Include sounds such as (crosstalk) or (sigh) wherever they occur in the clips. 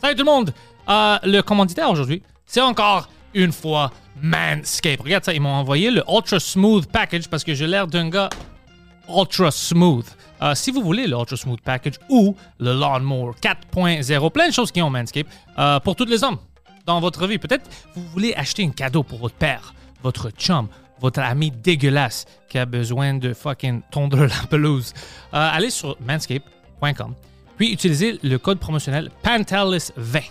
Salut tout le monde! Euh, le commanditaire aujourd'hui, c'est encore une fois Manscaped. Regarde ça, ils m'ont envoyé le Ultra Smooth Package parce que j'ai l'air d'un gars Ultra Smooth. Euh, si vous voulez le Ultra Smooth Package ou le Lawnmower 4.0, plein de choses qui ont Manscaped euh, pour tous les hommes dans votre vie. Peut-être vous voulez acheter un cadeau pour votre père, votre chum, votre ami dégueulasse qui a besoin de fucking tondre la pelouse. Allez sur manscaped.com puis utilisez le code promotionnel PANTELIS20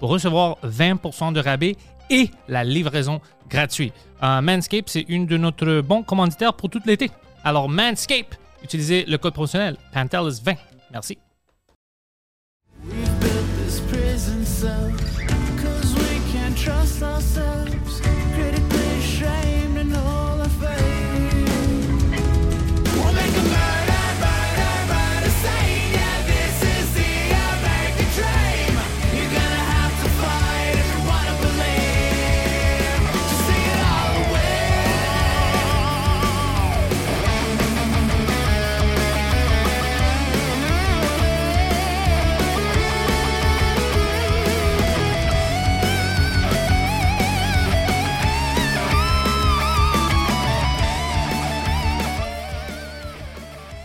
pour recevoir 20% de rabais et la livraison gratuite. Euh, Manscaped, c'est une de notre bons commanditaires pour tout l'été. Alors Manscaped, utilisez le code promotionnel PANTELIS20. Merci.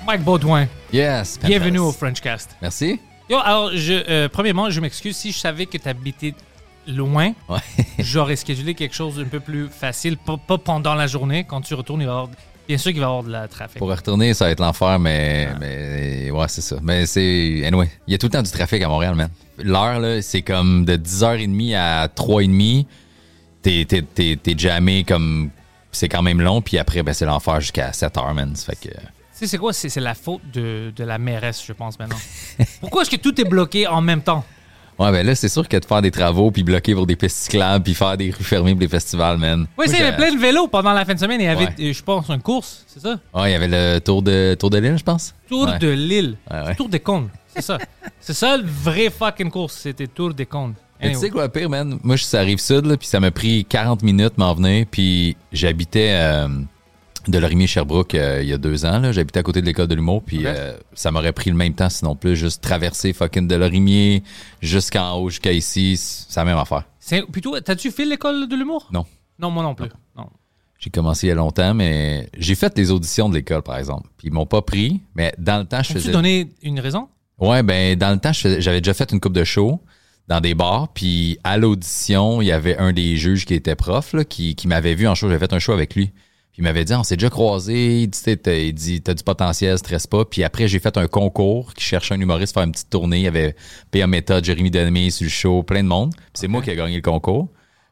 Mike Baudouin, Yes. bienvenue au. Frenchcast. Merci. Yo, alors, je, euh, premièrement, je m'excuse si je savais que tu habitais loin. Ouais. (laughs) J'aurais schedulé quelque chose d'un peu plus facile, pas, pas pendant la journée. Quand tu retournes, il va y avoir, bien sûr qu'il va y avoir de la trafic. Pour retourner, ça va être l'enfer, mais, mais ouais, c'est ça. Mais c'est. Anyway, il y a tout le temps du trafic à Montréal, man. L'heure, là, c'est comme de 10h30 à 3h30. T'es, t'es, t'es, t'es jammé comme. C'est quand même long, puis après, ben, c'est l'enfer jusqu'à 7h, man. Ça fait que. Tu sais, c'est quoi? C'est la faute de, de la mairesse, je pense, maintenant. (laughs) Pourquoi est-ce que tout est bloqué en même temps? Ouais, ben là, c'est sûr que de faire des travaux, puis bloquer pour des pistes cyclables, puis faire des rues fermées pour des festivals, man. Oui, c'est, il y avait plein de vélos pendant la fin de semaine. Il y avait, Ouais. je pense, une course, c'est ça? Ouais, il y avait le tour de, tour de l'île, je pense. Tour Ouais. de l'île. Ouais. Tour des cônes. C'est ça. c'est ça le vrai fucking course. C'était Tour des cônes. Anyway. tu sais quoi, le pire, man? Moi, je suis arrive sud, là, puis ça m'a pris 40 minutes m'en venir, puis j'habitais euh, de Lorimier-Sherbrooke euh, il y a deux ans, là. J'habitais à côté de l'école de l'humour, puis euh, ça m'aurait pris le même temps, sinon plus, juste traverser fucking de Lorimier jusqu'en haut, jusqu'à ici, c'est la même affaire. C'est, toi, t'as-tu fait l'école de l'humour? Non. Non, moi non plus. Non. J'ai commencé il y a longtemps, mais j'ai fait les auditions de l'école, par exemple, puis ils m'ont pas pris, mais dans le temps, je faisais... donner une raison? Ouais, ben dans le temps, faisais- j'avais déjà fait une coupe de show dans des bars, puis à l'audition, il y avait un des juges qui était prof, là, qui, qui m'avait vu en show. J'avais fait un show avec lui. Puis il m'avait dit, on s'est déjà croisé. Il dit, Tu sais, t'as- il dit, t'as du potentiel, stresse pas. Puis après, j'ai fait un concours qui cherchait un humoriste pour faire une petite tournée. Il y avait P.A. Méthode, Jérémy Demé sur le show, plein de monde. Puis c'est moi qui ai gagné le concours.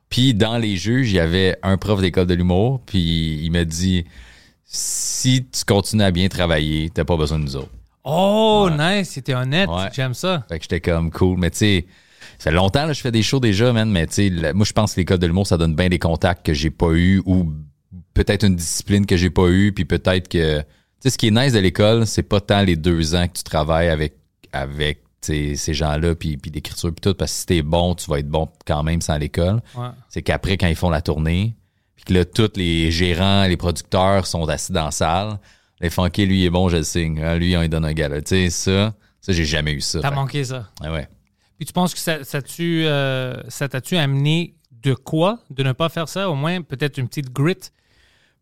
Puis dans les juges, il y avait un prof d'école de l'humour. Puis il m'a dit, si tu continues à bien travailler, t'as pas besoin de nous autres. Oh, nice. C'était honnête. Ouais. J'aime ça. Fait que j'étais comme cool. Mais tu sais, ça fait longtemps que je fais des shows déjà, man. Mais tu sais, moi, je pense que l'école de l'humour, ça donne bien des contacts que j'ai pas eu ou peut-être une discipline que j'ai pas eu. Puis peut-être que. Tu sais, ce qui est nice de l'école, c'est pas tant les deux ans que tu travailles avec, avec ces gens-là, puis, puis l'écriture, puis tout. Parce que si t'es bon, tu vas être bon quand même sans l'école. Ouais. C'est qu'après, quand ils font la tournée, puis que là, tous les gérants, les producteurs sont assis dans la salle. Les funky, lui, il est bon, je le signe. Ah, Lui, on lui donne un gala. Tu sais, ça, ça, j'ai jamais eu ça. T'as manqué ça. Ouais, ouais. Puis tu penses que ça, euh, ça t'a-tu amené de quoi de ne pas faire ça? Au moins, peut-être une petite grit.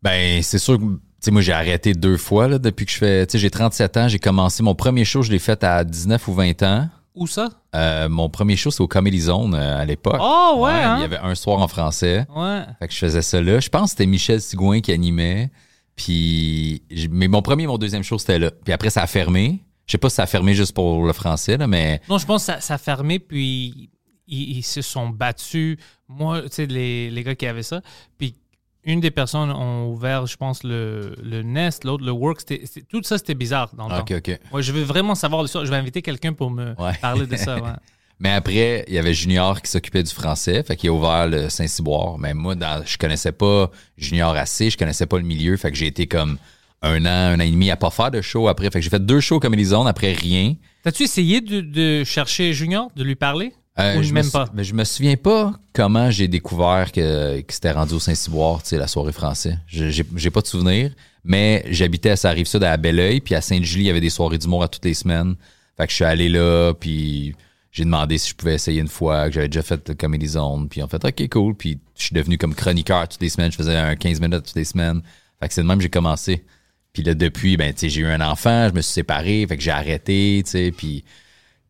Ben, c'est sûr que, moi, j'ai arrêté deux fois, là, depuis que je fais, j'ai 37 ans, j'ai commencé, mon premier show, je l'ai fait à 19 ou 20 ans. Où ça? Euh, mon premier show, c'est au Comedy Zone euh, à l'époque. Oh, ouais, hein? Il y avait un soir en français. Ouais. Fait que je faisais ça là. Je pense que c'était Michel Sigouin qui animait. Puis, mais mon premier et mon deuxième show, c'était là. Puis après, ça a fermé. Je sais pas si ça a fermé juste pour le français, là, mais Non, je pense que ça, ça a fermé, puis ils, ils se sont battus. Moi, tu sais, les, les gars qui avaient ça. Puis une des personnes ont ouvert, je pense, le, le Nest, l'autre, le Work. Tout ça, c'était bizarre dans le Ah, OK, temps. Ouais, je veux vraiment savoir de ça. Je vais inviter quelqu'un pour me Ouais. parler de ça. ouais. (laughs) Mais après, il y avait Junior qui s'occupait du français, fait qu'il a ouvert le Saint-Cyboire. Mais moi, dans, je connaissais pas Junior assez, je connaissais pas le milieu, fait que j'ai été comme un an, un an et demi à pas faire de show après. Fait que j'ai fait deux shows comme Zone après rien. T'as-tu essayé de, de chercher Junior, de lui parler? Euh, je même pas? mais je me souviens pas comment j'ai découvert que, que c'était rendu au Saint-Cyboire, tu sais, la soirée français. Je- J'ai pas de souvenir, mais j'habitais à sa rive sud à Belleuil, puis à Sainte-Julie, il y avait des soirées d'humour à toutes les semaines. Fait que je suis allé là, puis j'ai demandé si je pouvais essayer une fois, que j'avais déjà fait le Comedy Zone. Puis on fait OK, cool. Puis je suis devenu comme chroniqueur toutes les semaines. Je faisais un 15 minutes toutes les semaines. Fait que c'est de même que j'ai commencé. Puis là, depuis, ben, tu sais, j'ai eu un enfant, je me suis séparé, fait que j'ai arrêté, tu sais, puis,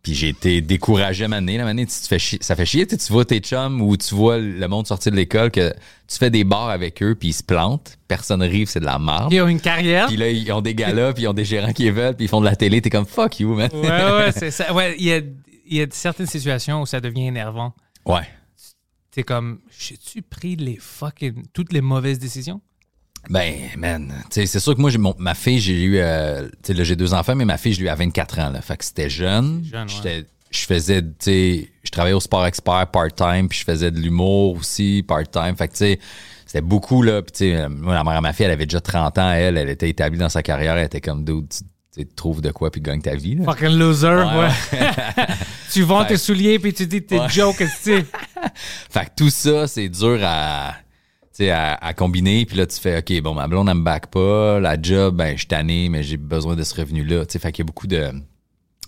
puis j'ai été découragé à m'amener. La manée, tu te fais chier, ça fait chier, tu vois tes chums ou tu vois le monde sortir de l'école que tu fais des bars avec eux, puis ils se plantent, personne rive, c'est de la merde. Ils ont une carrière. Puis là, ils ont des galas, puis ils ont des gérants qui veulent, puis ils font de la télé, t'es comme fuck you, man. Ouais, ouais, (laughs) c'est ça. Ouais, il y a, il y a certaines situations où ça devient énervant. Ouais. C'est comme, j'ai-tu pris les fucking, toutes les mauvaises décisions? Ben, man, c'est sûr que moi, j'ai mon- ma fille, j'ai eu, euh, tu sais, là, j'ai deux enfants, mais ma fille, je l'ai eu à 24 ans, là. Fait que c'était jeune. Jeune, ouais. Je faisais, tu sais, je travaillais au Sport Expert part-time, puis je faisais de l'humour aussi part-time. Fait que, tu sais, c'était beaucoup, là. Puis, tu sais, moi, la mère à ma fille, elle avait déjà 30 ans, elle, elle était établie dans sa carrière, elle était comme, dude, tu trouves de quoi, puis gagne ta vie, là. Fucking loser, ouais. Ouais, (laughs) tu vends tes souliers puis tu dis tes Ouais. jokes, tu. (laughs) Fait que tout ça, c'est dur à, sais, à, à combiner. Puis là, tu fais, OK, bon, ma blonde, elle me back pas. La job, ben, je suis tanné, mais j'ai besoin de ce revenu-là. Tu sais, fait qu'il y a beaucoup de,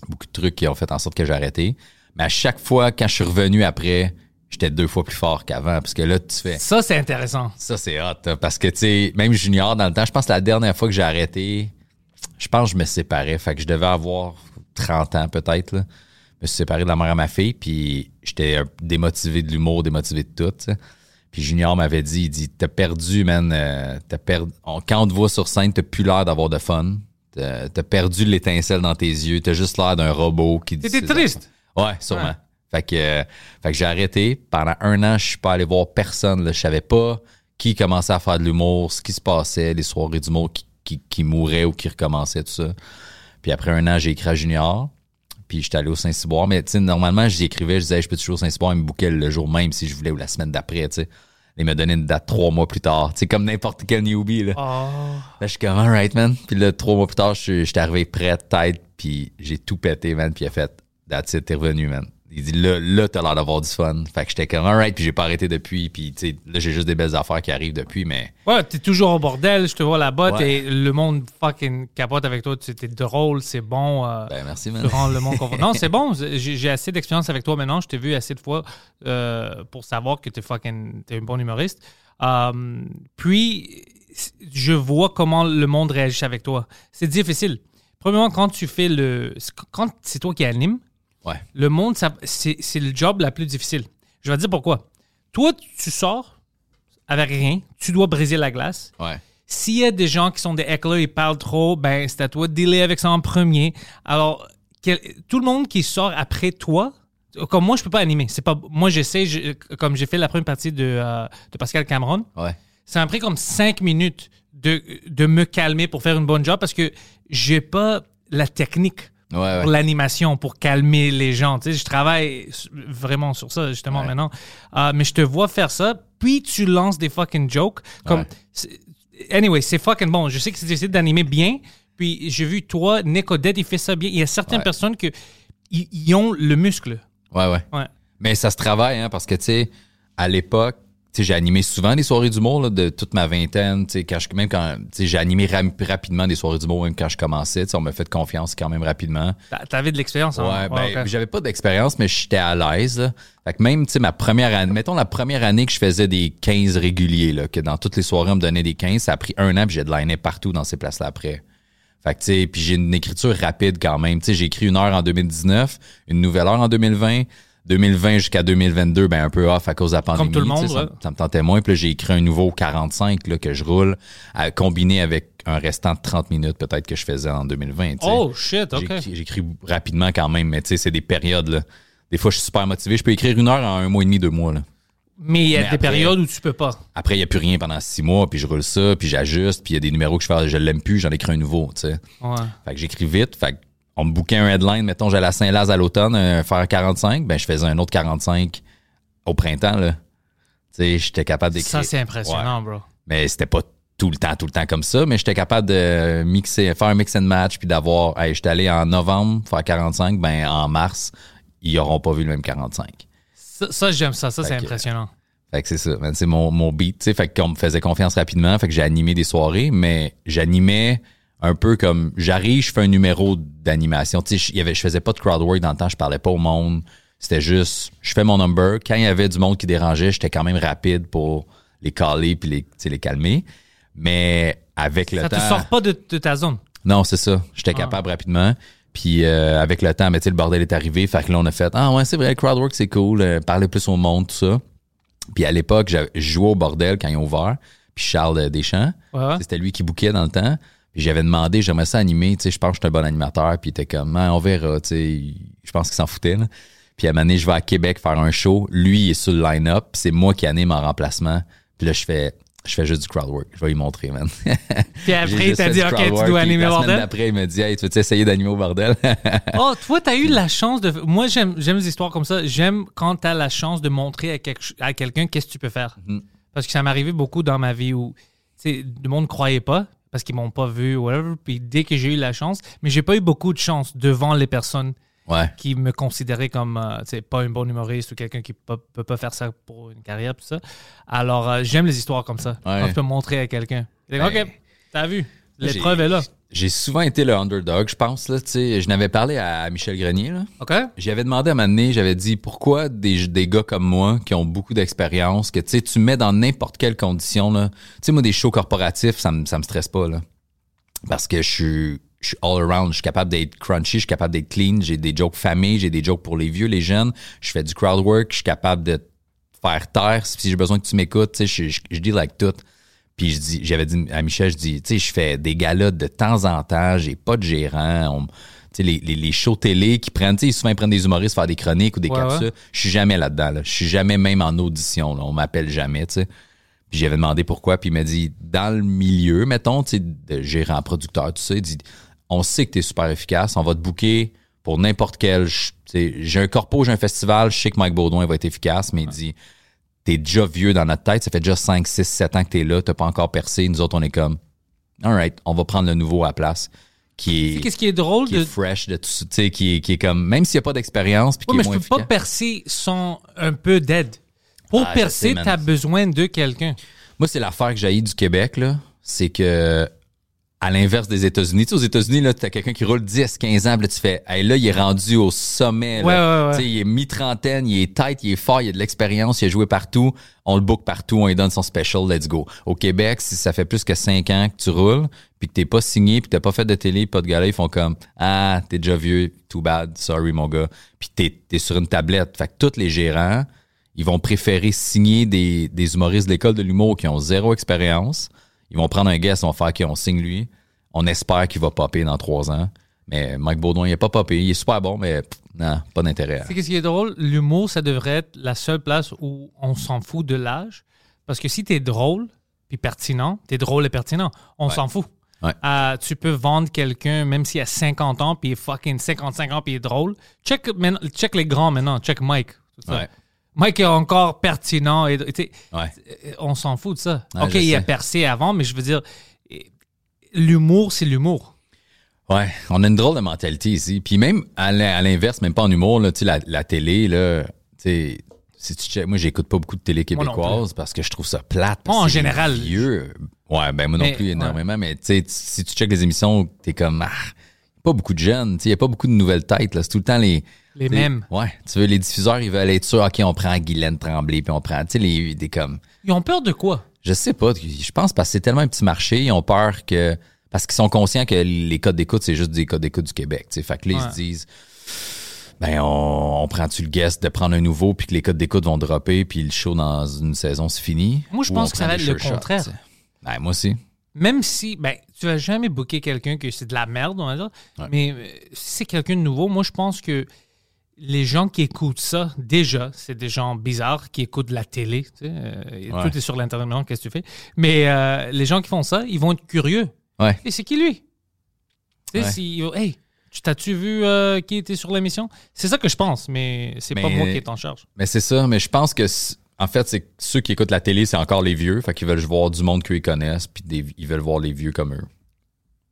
beaucoup de trucs qui ont fait en sorte que j'ai arrêté. Mais à chaque fois, quand je suis revenu après, j'étais deux fois plus fort qu'avant. Parce que là, tu fais, Ça, c'est intéressant. ça, c'est hot. hein, parce que, tu sais, même junior, dans le temps, je pense que la dernière fois que j'ai arrêté, je pense que je me séparais. Fait que je devais avoir 30 ans, peut-être, là. Je me suis séparé de la mère à ma fille, puis j'étais démotivé de l'humour, démotivé de tout. Puis Junior m'avait dit, il dit, t'as perdu, man, euh, t'as perdu, quand on te voit sur scène, t'as plus l'air d'avoir de fun. T'as t'as perdu l'étincelle dans tes yeux, t'as juste l'air d'un robot qui dit... T'étais triste. Ouais, sûrement. Ouais. Fait que, euh, fait que j'ai arrêté. Pendant un an, je suis pas allé voir personne. Là. Je savais pas qui commençait à faire de l'humour, ce qui se passait, les soirées d'humour qui, qui, qui mouraient ou qui recommençaient, tout ça. Puis après un an, j'ai écrit à Junior. Puis j'étais allé au Saint-Cyboire. Mais tu sais, normalement, j'y écrivais, je disais, je peux toujours au Saint-Cyboire, il me bouquait le jour même si je voulais ou la semaine d'après, tu sais. Il m'a donné une date trois mois plus tard. Tu sais, comme n'importe quel newbie, là. Oh. Là, je suis comme, alright, man. Puis là, trois mois plus tard, je suis- j'étais arrivé prêt, tête, puis j'ai tout pété, man. Puis il a fait, that's it, t'es revenu, man. Il dit, là, là, t'as l'air d'avoir du fun. Fait que j'étais comme, alright, puis j'ai pas arrêté depuis. Puis, tu sais, là, j'ai juste des belles affaires qui arrivent depuis, mais Ouais, t'es toujours au bordel, je te vois là-bas, Ouais. t'es- le monde fucking capote avec toi, tu- t'es drôle, c'est bon. euh, ben, merci, tu man. rends le monde. Non, c'est (laughs) bon, j'ai j'ai assez d'expérience avec toi maintenant, je t'ai vu assez de fois euh, pour savoir que t'es fucking, t'es un bon humoriste. Euh, puis, je vois comment le monde réagit avec toi. C'est difficile. Premièrement, quand tu fais le. Quand c'est toi qui anime, Ouais. le monde, c'est c'est le job la plus difficile. Je vais te dire pourquoi. Toi, tu sors avec rien, tu dois briser la glace. Ouais. S'il y a des gens qui sont des hecklers, ils parlent trop, ben c'est à toi de dealer avec ça en premier. Alors, quel- tout le monde qui sort après toi, comme moi, je peux pas animer. C'est pas moi, j'essaie, je- comme j'ai fait la première partie de, euh, de Pascal Cameron. Ouais. Ça m'a pris comme cinq minutes de, de me calmer pour faire une bonne job parce que j'ai pas la technique Ouais, ouais. pour l'animation, pour calmer les gens. Tu sais, je travaille vraiment sur ça, justement, Ouais. maintenant. Euh, mais je te vois faire ça, puis tu lances des fucking jokes. Comme, Anyway, c'est fucking bon. Je sais que c'est difficile d'animer bien. Puis j'ai vu, toi, Nick Odette, il fait ça bien. Il y a certaines personnes qui ils ont le muscle. Ouais, ouais. Ouais. Mais ça se travaille, hein, parce que, tu sais, à l'époque, j'ai animé souvent des soirées d'humour, là, de toute ma vingtaine, tu sais, quand je, même quand, tu sais, j'ai animé ram- rapidement des soirées d'humour, même quand je commençais, tu sais, on m'a fait confiance quand même rapidement. T'a- T'avais de l'expérience. hein? Ouais, ben, ok. j'avais pas d'expérience, mais j'étais à l'aise. là. Fait que même, tu sais, ma première année, mettons la première année que je faisais des 15 réguliers, là, que dans toutes les soirées, on me donnait des 15, ça a pris un an, puis j'ai de liner partout dans ces places-là après. Fait que, tu sais, puis j'ai une écriture rapide quand même. Tu sais, j'ai écrit une heure en 2019, une nouvelle heure en 2020, 2020 jusqu'à 2022, ben un peu off à cause de la pandémie. tout le monde, ça, me tentait moins. Puis là, j'ai écrit un nouveau 45 là, que je roule, à, combiné avec un restant de 30 minutes peut-être que je faisais en 2020. tu sais. Oh, shit, OK. J'écris- J'écris rapidement quand même, mais tu sais, c'est des périodes. Là. Des fois, je suis super motivé. Je peux écrire une heure en un mois et demi, deux mois. Là. Mais il y a Mais des après- périodes où tu peux pas. Après, il n'y a plus rien pendant six mois, puis je roule ça, puis j'ajuste, puis il y a des numéros que je fais, je l'aime plus, j'en écris un nouveau. tu sais. Ouais. Fait que j'écris vite. Fait que on me bouquait un headline, mettons, j'allais à Saint-Laz à l'automne, euh, faire 45, ben je faisais un autre 45 au printemps. Là. Tu sais, j'étais capable d'écrire. Ça, c'est impressionnant, bro. Mais c'était pas tout le temps, tout le temps comme ça, mais j'étais capable de mixer, faire un mix and match puis d'avoir, hey, j'étais allé en novembre faire 45, ben en mars, ils auront pas vu le même 45. Ça, ça, j'aime ça. Ça, c'est impressionnant. Fait que c'est ça, c'est mon, mon beat, tu sais, fait qu'on me faisait confiance rapidement, fait que j'ai animé des soirées, mais j'animais un peu comme, j'arrive, je fais un numéro d'animation, tu sais, je- y avait- je faisais pas de crowd work dans le temps, je parlais pas au monde, C'était juste, je fais mon number. Quand il y avait du monde qui dérangeait, j'étais quand même rapide pour les caler puis les, tu sais, les calmer. Mais avec le Ça temps. te sort pas de, de ta zone? Non, c'est ça. J'étais capable rapidement. Puis euh, avec le temps, ben, tu sais, le bordel est arrivé. Fait que là, on a fait Ah ouais, c'est vrai, crowdwork, c'est cool. euh, parler plus au monde, tout ça. Puis à l'époque, j'avais- je jouais au bordel quand ils ont ouvert. Puis Charles Deschamps, ouais. c'était lui qui bouquait dans le temps. Puis j'avais demandé, j'aimerais ça animer. Tu sais, je pense que je suis un bon animateur. Puis il était comme, Ah, on verra. Tu sais, je pense qu'il s'en foutait. là. Puis à un moment donné, je vais à Québec faire un show. Lui, il est sur le line-up. C'est moi qui anime en remplacement. Puis là, je fais, je fais juste du crowdwork. Je vais lui montrer, man. (laughs) Puis après, il t'a dit, OK, tu dois animer semaine bordel? d'après, il m'a dit, hey, tu veux essayer d'animer au bordel? (laughs) Oh, toi, t'as eu la chance de. Moi, j'aime, j'aime les histoires comme ça. J'aime quand t'as la chance de montrer à, quelque- à quelqu'un qu'est-ce que tu peux faire. Mhm. Parce que ça m'est arrivé beaucoup dans ma vie où, tu sais, le monde ne croyait pas parce qu'ils m'ont pas vu ou whatever. Puis dès que j'ai eu la chance, mais j'ai pas eu beaucoup de chance devant les personnes ouais. qui me considéraient comme, euh, tu sais, pas un bon humoriste ou quelqu'un qui peut, peut pas faire ça pour une carrière, tout ça. Alors, euh, j'aime les histoires comme ça. Ouais. Quand tu peux montrer à quelqu'un. Ben, OK, t'as vu. L'épreuve est là. J'ai souvent été le underdog, je pense. Là, tu sais. je n'avais parlé à Michel Grenier. Là. OK? J'avais demandé à donné, j'avais dit pourquoi des, des gars comme moi qui ont beaucoup d'expérience, que tu sais, tu mets dans n'importe quelle condition. là. Tu sais, moi, des shows corporatifs, ça me, ça me stresse pas. Là. Parce que je suis, je suis all around. Je suis capable d'être crunchy, je suis capable d'être clean. J'ai des jokes famille, j'ai des jokes pour les vieux, les jeunes. Je fais du crowd work, je suis capable de faire taire si j'ai besoin que tu m'écoutes. Tu sais, je, je, je deal avec tout. Puis je dis, j'avais dit à Michel, je dis, tu sais, je fais des galas de temps en temps, j'ai pas de gérant. On- tu sais, les, les, les shows télé qui prennent, tu sais, souvent ils prennent des humoristes faire des chroniques ou des Ouais, capsules. ouais. Je suis jamais là-dedans. Là. Je suis jamais même en audition. Là. On m'appelle jamais, tu sais. Puis j'avais demandé pourquoi, puis il m'a dit, dans le milieu, mettons, tu sais, de gérant, producteur, tout ça, il dit, on sait que tu es super efficace, on va te booker pour n'importe quel. ch- tu sais, J'ai un corpo, j'ai un festival, je sais que Mike Baudouin va être efficace, mais il dit, t'es déjà vieux dans notre tête, ça fait déjà 5, 6, 7 ans que t'es là, t'as pas encore percé. Nous autres, on est comme, all right, on va prendre le nouveau à la place, qui est, Qu'est-ce qui est drôle qui de. est fresh, de tout, ça, tu sais, qui est, qui est comme, même s'il n'y a pas d'expérience, puis Ouais, mais je peux pas percer sans un peu d'aide. Pour Ah, percer, tu as besoin de quelqu'un. Moi, c'est l'affaire que j'ai du Québec, là. C'est que, à l'inverse des États-Unis, tu sais, aux États-Unis, là, t'as quelqu'un qui roule 10, 15 ans, puis là, tu fais, hey, là, il est rendu au sommet, là. Ouais, ouais, ouais. Tu sais, il est mi-trentaine, il est tête, il est fort, il a de l'expérience, il a joué partout. On le book partout, on lui donne son special, let's go. Au Québec, si ça fait plus que 5 ans que tu roules, puis que t'es pas signé, puis t'as pas fait de télé, pas de gala, ils font comme, ah, t'es déjà vieux, too bad, sorry, mon gars. Puis t'es, t'es sur une tablette. Fait que tous les gérants, ils vont préférer signer des, des humoristes de l'école de l'humour qui ont zéro expérience. Ils vont prendre un guest, ils vont faire qu'on signe lui. On espère qu'il va popper dans trois ans. Mais Mike Baudouin, il n'est pas popé. Il est super bon, mais pff, non, pas d'intérêt. C'est qu'est-ce qui est drôle, l'humour, ça devrait être la seule place où on s'en fout de l'âge. Parce que si t'es drôle puis pertinent, t'es drôle et pertinent, on s'en fout. Ouais. Euh, tu peux vendre quelqu'un, même s'il a 50 ans, puis il est fucking 55 ans, puis il est drôle. Check, check les grands maintenant, check Mike. tout ça. Ouais. Mike est encore pertinent. Et, Ouais. euh, on s'en fout de ça. Ouais, OK, il a percé avant, mais je veux dire, l'humour, c'est l'humour. Ouais, on a une drôle de mentalité ici. Puis même à l'in- à l'inverse, même pas en humour, là, la, la télé, là, si tu check- moi j'écoute pas beaucoup de télé québécoise parce que je trouve ça plate. Moi, en général. Vieux. Ouais, ben moi non Mais, plus ouais. énormément, mais si tu checkes les émissions, t'es comme ah, pas beaucoup de jeunes, tu sais, y a pas beaucoup de nouvelles têtes c'est tout le temps les Les mêmes. Ouais, tu veux les diffuseurs, ils veulent être sûrs, OK, on prend Guylaine Tremblay puis on prend tu sais les des comme Ils ont peur de quoi? je sais pas. Je pense parce que c'est tellement un petit marché, ils ont peur que. Parce qu'ils sont conscients que les codes d'écoute, c'est juste des codes d'écoute du Québec. tu sais. Fait que là, ils se disent ben on, on prend-tu le guest de prendre un nouveau puis que les codes d'écoute vont dropper puis le show dans une saison c'est fini? Moi, je pense que ça va être le shots, contraire. sais. Ben, moi aussi. Même si, ben, tu vas jamais booker quelqu'un que c'est de la merde, on va dire. Ouais. Mais euh, si c'est quelqu'un de nouveau, moi, je pense que les gens qui écoutent ça, déjà, c'est des gens bizarres qui écoutent la télé. Tu sais, euh, Ouais. Tout est sur l'Internet maintenant, qu'est-ce que tu fais? Mais euh, les gens qui font ça, ils vont être curieux. Ouais. Et c'est qui lui? Tu sais, Ouais. si, hey, tu t'as-tu vu euh, qui était sur l'émission? C'est ça que je pense, mais c'est pas moi qui est en charge. Mais c'est ça, mais je pense que en fait, c'est ceux qui écoutent la télé, c'est encore les vieux, fait qu'ils veulent voir du monde qu'ils connaissent puis des- ils veulent voir les vieux comme eux.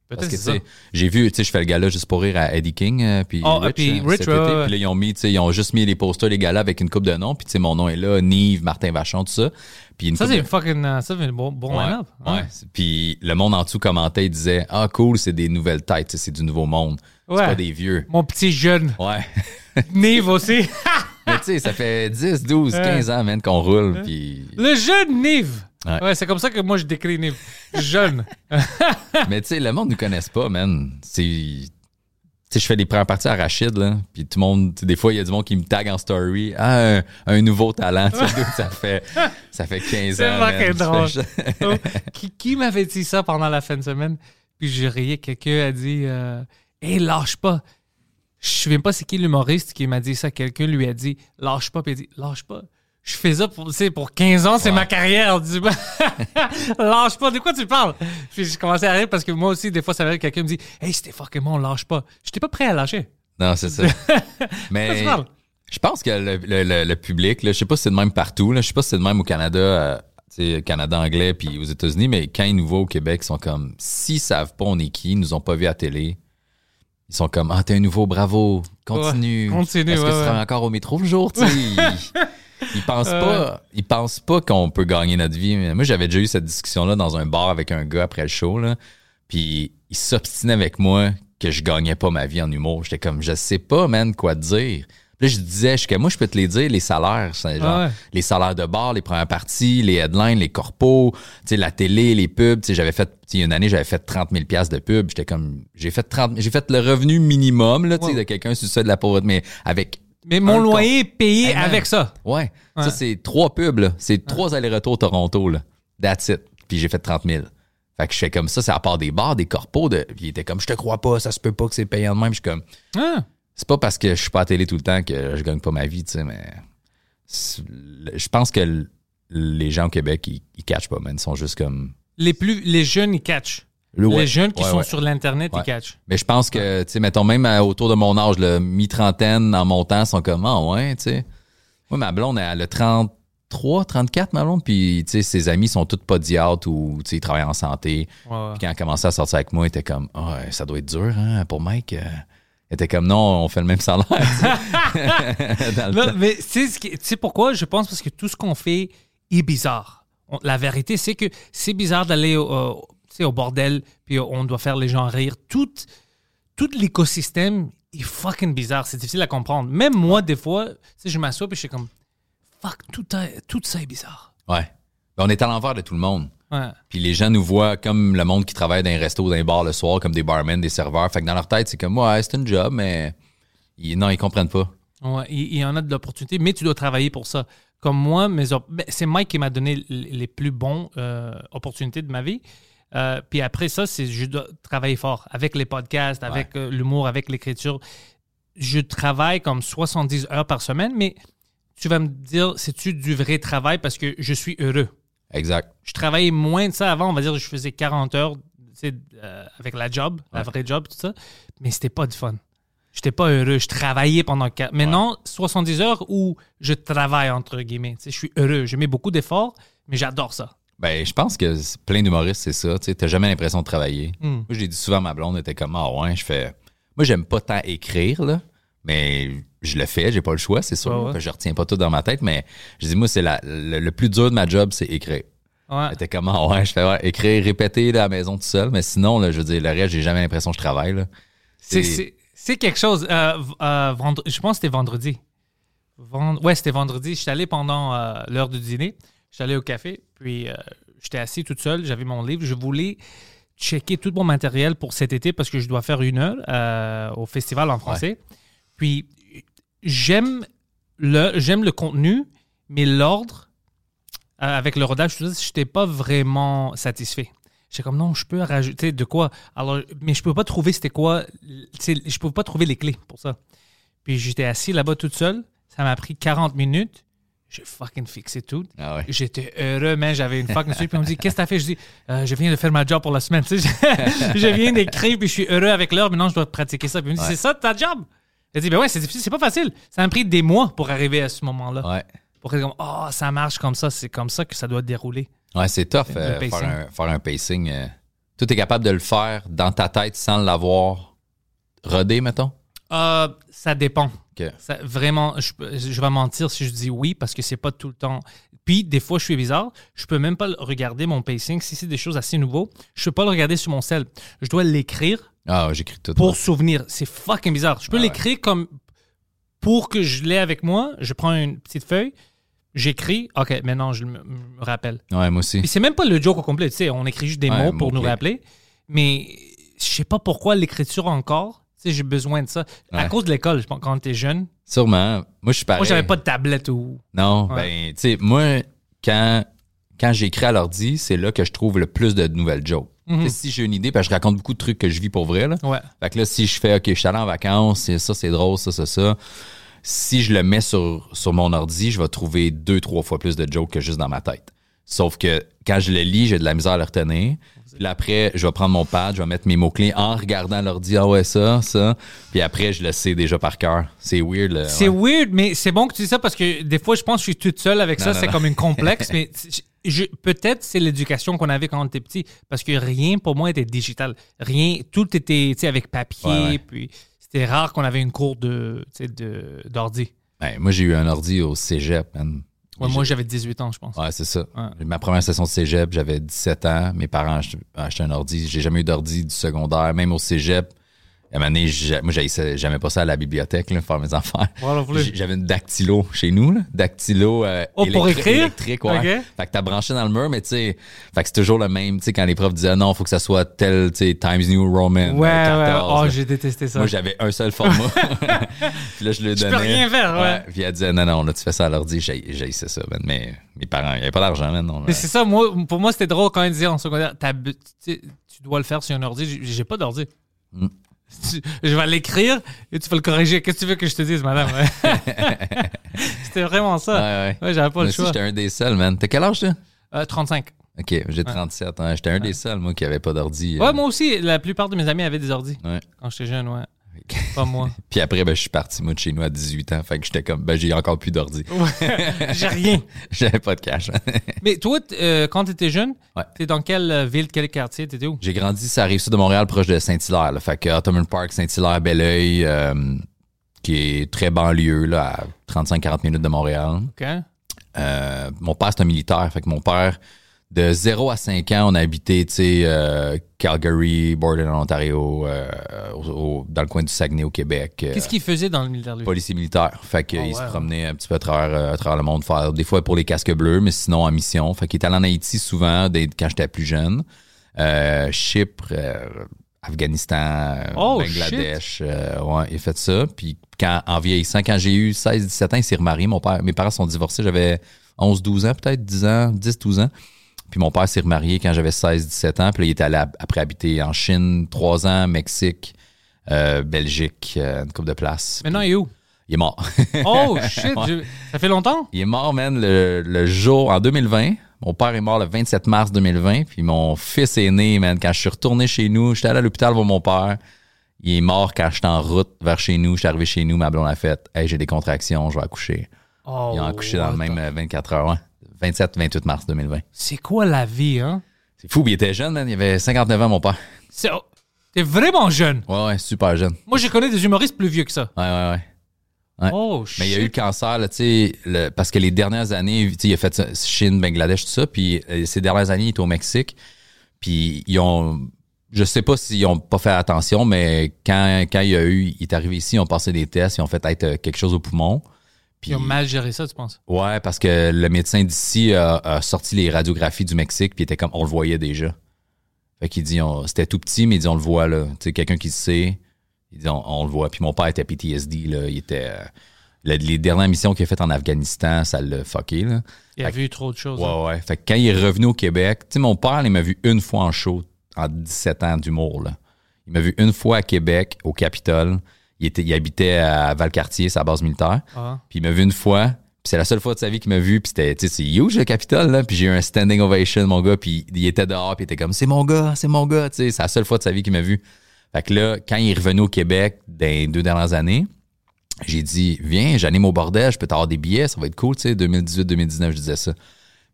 Parce Peut-être que, c'est tu j'ai vu, tu sais, je fais le gala juste pour rire à Eddie King, euh, puis Oh, Rich, puis euh, Rich, cet ouais, été. Puis là, ils ont mis, tu sais, ils ont juste mis les posters, les galas avec une coupe de noms, puis tu sais, mon nom est là, Nive, Martin Vachon, tout ça. Puis une Ça, c'est de- une fucking. euh, Ça, c'est un bon, bon Ouais, line-up. ouais. Puis le monde en dessous commentait, il disait, ah, cool, c'est des nouvelles têtes, c'est du nouveau monde. Ouais. C'est pas des vieux. Mon petit jeune. Ouais. (laughs) Nive aussi. (laughs) Mais tu sais, ça fait 10, 12, 15 ans, man, qu'on roule. Puis... Le jeune Nive. Ouais. Ouais, c'est comme ça que moi je décris Nive. Jeune. (laughs) Mais tu sais, le monde ne nous connaisse pas, man. C'est. Tu sais, je fais des premières parties à Rachid, là. Puis tout le monde, des fois, il y a du monde qui me tag en story. Ah, un, un nouveau talent. Tu sais, dude, ça fait, ça fait 15 C'est ans. man. drôle. Oh, qui qui m'avait dit ça pendant la fin de semaine? Puis je riais, quelqu'un a dit euh, Hey, lâche pas. Je ne sais pas c'est qui l'humoriste qui m'a dit ça. Quelqu'un lui a dit Lâche pas. Puis il a dit Lâche pas. Je fais ça pour, pour 15 ans, c'est Ouais. ma carrière. Du... (laughs) lâche pas. De quoi tu parles? Puis je commençais à rire parce que moi aussi, des fois, ça arrive quelqu'un me dit Hey, c'était fucking bon, lâche pas. J'étais pas prêt à lâcher. Non, c'est ça. (laughs) Mais je pense que le, le- le- le public, là, je sais pas si c'est de même partout. Là, je sais pas si c'est de même au Canada, euh, Canada anglais, puis aux États-Unis, mais quand ils nous voient au Québec, ils sont comme, s'ils savent pas on est qui, ils nous ont pas vu à télé. Ils sont comme, ah, t'es un nouveau, bravo, continue. Ouais, continue, Est-ce que tu seras encore au métro le jour, tu? (laughs) Ils, pensent pas, ils pensent pas qu'on peut gagner notre vie. Moi, j'avais déjà eu cette discussion-là dans un bar avec un gars après le show, là. Puis il s'obstinait avec moi que je gagnais pas ma vie en humour. J'étais comme, je sais pas, man, quoi te dire. Puis là, je disais, je suis comme, moi, je peux te les dire, les salaires. Genre, Ah ouais. les salaires de bar, les premières parties, les headlines, les corpos, tu sais, la télé, les pubs. Tu sais, j'avais fait, une année, j'avais fait 30 000 piastres de pub. J'étais comme, j'ai fait 30, j'ai fait le revenu minimum, là, tu sais, Ouais. de quelqu'un sur ça de la pauvreté, mais avec Mais mon loyer est payé avec ça. Ouais. Ouais. Ça, c'est trois pubs, là. C'est trois allers-retours Toronto, là. That's it. Puis j'ai fait 30 000. Fait que je fais comme ça, c'est à part des bars, des corpos. De... Puis il était comme, je te crois pas, ça se peut pas que c'est payant de même. Je suis comme, Ah. c'est pas parce que je suis pas à télé tout le temps que je gagne pas ma vie, tu sais, mais. Je pense que les gens au Québec, ils, ils catchent pas, man. Ils sont juste comme. Les, plus, les jeunes, ils catchent. Le-. Les jeunes qui Ouais, sont ouais. sur l'Internet, Ouais. ils catchent. Mais je pense que, tu sais, mettons, même à- autour de mon âge, le mi-trentaine en montant, sont comme, ah ouais, tu sais. Moi, ma blonde, elle a 33, 34, ma blonde, puis, tu sais, ses amis sont toutes podiatres ou, tu sais, ils travaillent en santé. Puis quand elle commençait à sortir avec moi, elle était comme, ah, ça doit être dur, hein, pour Mike. euh. Elle était comme, non, on fait le même salaire. (laughs) Dans le Non, mais tu sais tu pourquoi? Je pense parce que tout ce qu'on fait est bizarre. On- la vérité, c'est que c'est bizarre d'aller au, euh, au bordel, puis on doit faire les gens rire. Tout, tout l'écosystème est fucking bizarre. C'est difficile à comprendre. Même moi, des fois, sais, je m'assois, puis je suis comme, fuck, tout, a- tout ça est bizarre. Ouais. Ben, on est à l'envers de tout le monde. Ouais. Puis les gens nous voient comme le monde qui travaille dans un resto, dans un bar le soir, comme des barmen, des serveurs. Fait que dans leur tête, c'est comme, ouais, c'est une job, mais ils- non, ils comprennent pas. Ouais, il, il y en a de l'opportunité, mais tu dois travailler pour ça. Comme moi, mes ben, c'est Mike qui m'a donné les plus bons euh, opportunités de ma vie. Euh, puis après ça, c'est je dois travailler fort avec les podcasts, avec euh, l'humour, avec l'écriture. Je travaille comme 70 heures par semaine, mais tu vas me dire, c'est-tu du vrai travail parce que je suis heureux? Exact. Je travaillais moins de ça avant, on va dire je faisais 40 heures euh, avec la job, la vraie job, tout ça, mais c'était pas du fun. J'étais pas heureux, je travaillais pendant 4. Maintenant, 70 heures où je travaille, entre guillemets. Je suis heureux, je mets beaucoup d'efforts, mais j'adore ça. Ben, je pense que plein d'humoristes, c'est ça. Tu t'as jamais l'impression de travailler. Hmm. Moi, j'ai dit souvent à ma blonde, elle était comme, ah ouais, je fais. Moi, j'aime pas tant écrire, là, mais je le fais, j'ai pas le choix, c'est sûr. Ouais, ouais. Fait que Je retiens pas tout dans ma tête, mais je dis, moi, c'est la- le, le plus dur de ma job, c'est écrire. Ouais. Elle était comme, ah ouais, je fais, ouais, écrire, répéter là, à la maison tout seul, mais sinon, là, je veux dire, le reste, j'ai jamais l'impression que je travaille, là. C'est- C'est- C'est c'est quelque chose. euh, euh, vendre- je pense que c'était vendredi. Vend- ouais, c'était vendredi. J'étais allé pendant euh, l'heure du dîner. Allé au café, puis euh, j'étais assis toute seule. J'avais mon livre. Je voulais checker tout mon matériel pour cet été parce que je dois faire une heure euh, au festival en français. Puis j'aime le, j'aime le contenu, mais l'ordre euh, avec le rodage, je n'étais pas vraiment satisfait. J'étais comme non, je peux rajouter de quoi? Alors, mais je peux pas trouver c'était quoi. Je peux pas trouver les clés pour ça. Puis j'étais assis là-bas toute seule. Ça m'a pris 40 minutes. J'ai fucking fixé tout. Ah ouais. J'étais heureux, man. J'avais une fucking suite. Puis on me dit, qu'est-ce que t'as fait? Je dis, Euh, je viens de faire ma job pour la semaine. Tu sais, je, (laughs) je viens d'écrire, puis je suis heureux avec l'heure. Maintenant, je dois pratiquer ça. Puis il me dit, Ouais. c'est ça ta job? J'ai dit, ben ouais, c'est difficile, c'est pas facile. Ça m'a pris des mois pour arriver à ce moment-là. Ouais. Pour être comme, oh, ça marche comme ça. C'est comme ça que ça doit dérouler. Ouais, c'est tough euh, faire, un, faire un pacing. euh. Toi, t'es capable de le faire dans ta tête sans l'avoir rodé, mettons? Euh, ça dépend. Ça, vraiment, je, vais mentir si je dis oui parce que c'est pas tout le temps. Puis, des fois, je suis bizarre. Je peux même pas regarder mon pacing. Si c'est des choses assez nouveaux, je peux pas le regarder sur mon sel. Je dois l'écrire Ah, j'écris tout. pour souvenir. C'est fucking bizarre. Je peux Ah ouais. l'écrire comme pour que je l'ai avec moi, je prends une petite feuille, j'écris, OK, maintenant je me, rappelle. Ouais, moi aussi. Puis c'est même pas le joke au complet, tu sais, on écrit juste des Ouais, mots pour nous rappeler. Mais je sais pas pourquoi l'écriture encore, j'ai besoin de ça. À Ouais. cause de l'école, je pense, quand t'es jeune. Sûrement. Moi, je suis pareil. Moi, j'avais pas de tablette ou. Non, Ouais. ben, tu sais, moi, quand, quand j'écris à l'ordi, c'est là que je trouve le plus de nouvelles jokes. Mhm. Si j'ai une idée, parce que je raconte beaucoup de trucs que je vis pour vrai, là. Ouais. Fait que là, si je fais, OK, je suis allé en vacances, c'est ça, c'est drôle, ça, ça, ça. Si je le mets sur, sur mon ordi, je vais trouver deux, trois fois plus de jokes que juste dans ma tête. Sauf que quand je le lis, j'ai de la misère à le retenir. Puis après, je vais prendre mon pad, je vais mettre mes mots-clés en regardant l'ordi. Ah ouais, ça, ça. Puis après, je le sais déjà par cœur. C'est weird. C'est weird, mais c'est bon que tu dis ça parce que des fois, je pense que je suis toute seule avec ça. C'est comme une complexe. (laughs) mais peut-être c'est l'éducation qu'on avait quand on était petit parce que rien pour moi était digital. Rien, tout était avec papier. Ouais, ouais. Puis c'était rare qu'on avait une cour de, d'ordi. Ben, moi, j'ai eu un ordi au cégep, man. Ouais, moi, j'avais 18 ans, je pense. Ouais, c'est ça. Ouais. Ma première session de cégep, j'avais 17 ans. Mes parents ach- achetaient un ordi. J'ai jamais eu d'ordi du secondaire, même au cégep. À un moment donné, moi, j'aimais pas ça à la bibliothèque, là, faire mes affaires. Voilà, J'avais une dactylo chez nous, là. Dactylo euh, Oh, pour écrire? électrique, ouais. Fait que t'as branché dans le mur, mais tu sais, fait que c'est toujours le même, tu sais, quand les profs disaient non, faut que ça soit tel, tu sais, Times New Roman. Ouais, euh, ouais. 14, Oh, j'ai détesté ça. Moi, j'avais un seul format. (laughs) puis là, je le Je donnais. peux rien faire, ouais. Puis elle disait, non, non, là, tu fais ça à l'ordi. J'ai ça, man. Mais mes parents, il n'y avait pas d'argent, man. non, Mais c'est ça, moi, pour moi, c'était drôle quand ils disaient en secondaire, tu dois le faire sur un ordi. J'ai- J'ai pas d'ordi. Mm. Tu- Je vais l'écrire et tu vas le corriger. Qu'est-ce que tu veux que je te dise, madame? (laughs) (laughs) c'était vraiment ça. Ouais, ouais. Ouais, j'avais pas Moi le aussi, choix. j'étais un des seuls, man. T'as quel âge, toi? Euh, 35. OK, j'ai 37. hein. J'étais un des seuls, moi, qui avait pas d'ordi. euh. Ouais, moi aussi, la plupart de mes amis avaient des ordis Ouais. quand j'étais jeune, ouais. Pas moi. (laughs) Puis après, ben, je suis parti, moi, de chez nous à 18 ans. Fait que j'étais comme, ben, j'ai encore plus d'ordi. (laughs) J'ai rien. J'avais pas de cash. (laughs) Mais toi, euh, quand t'étais jeune, Ouais. t'es dans quelle euh, ville, quel quartier? T'étais où? j'ai grandi, ça arrive sud de Montréal, proche de Saint-Hilaire. Fait que Ottoman Park, Saint-Hilaire, Belleuil, euh, qui est très banlieue, là, à 35-40 minutes de Montréal. OK. Euh, mon père, c'est un militaire. Fait que mon père, de 0 à 5 ans, on a habité, tu sais, euh, Calgary, Borden, en Ontario, euh, au- au- dans le coin du Saguenay, au Québec. Euh, Qu'est-ce qu'il faisait dans le militaire, lui? policier militaire. Fait qu'il Oh, se promenait un petit peu à travers, euh, à travers le monde, faire des fois pour les casques bleus, mais sinon en mission. Fait qu'il est allé en Haïti souvent dès- quand j'étais plus jeune. Chypre, Afghanistan, Oh, Bangladesh. ouais, il a fait ça. Puis quand, en vieillissant, quand j'ai eu 16-17 ans, il s'est remarié. Mon père, mes parents sont divorcés. J'avais 11-12 ans, peut-être 10 ans, 10-12 ans. Puis mon père s'est remarié quand j'avais 16-17 ans. Puis là, il est allé à- après habiter en Chine 3 ans, Mexique, euh, Belgique, euh, une coupe de place. Maintenant, il est où? Il est mort. Oh, (laughs) shit! Je- Ça fait longtemps? il est mort, man, le, le jour en 2020. Mon père est mort le 27 mars 2020. Puis mon fils est né, man. Quand je suis retourné chez nous, j'étais allé à l'hôpital voir mon père. Il est mort quand j'étais en route vers chez nous. J'étais arrivé chez nous, ma blonde a fait Hey, j'ai des contractions, je vais accoucher. Oh, Il a accouché dans le même the- euh, 24 heures, ouais. 27-28 mars 2020. C'est quoi la vie, hein? C'est fou, il était jeune, man. Il avait 59 ans, mon père. C'est- oh, T'es vraiment jeune. Ouais, ouais, super jeune. Moi, je connais des humoristes plus vieux que ça. Ouais, ouais, ouais. Ouais. Oh. Mais il y a eu le cancer, là, tu sais, le- parce que les dernières années, tu sais, il a fait ça, Chine, Bangladesh, tout ça, puis euh, ces dernières années, il était au Mexique, puis ils ont, je sais pas s'ils ont pas fait attention, mais quand, quand il y a eu, il est arrivé ici, ils ont passé des tests, ils ont fait être euh, quelque chose au poumon. Puis, Ils ont mal géré ça, tu penses? ouais, parce que le médecin d'ici a, a sorti les radiographies du Mexique, puis était comme, on le voyait déjà. Fait qu'il dit, c'était tout petit, mais il dit, on le voit, là. Tu sais, quelqu'un qui le sait, il dit, on, on le voit. Puis mon père était PTSD, là. Il était. euh, le- les dernières missions qu'il a faites en Afghanistan, ça l'a fucké, là. Il a que- vu trop de choses. hein. Ouais, ouais. Fait que quand il est revenu au Québec, tu sais, mon père, il m'a vu une fois en show en 17 ans d'humour, là. Il m'a vu une fois à Québec, au Capitole. Il, était, il habitait à Valcartier, sa base militaire. Ah. Puis il m'a vu une fois. Puis c'est la seule fois de sa vie qu'il m'a vu. Puis c'était, tu sais, c'est huge le Capitole, là. Puis j'ai eu un standing ovation, mon gars. Puis il était dehors. Puis il était comme, c'est mon gars, c'est mon gars. Tu sais, c'est la seule fois de sa vie qu'il m'a vu. Fait que là, quand il est revenu au Québec dans les deux dernières années, j'ai dit, viens, j'anime au bordel, je peux t'avoir des billets, ça va être cool, tu sais, 2018-2019, je disais ça.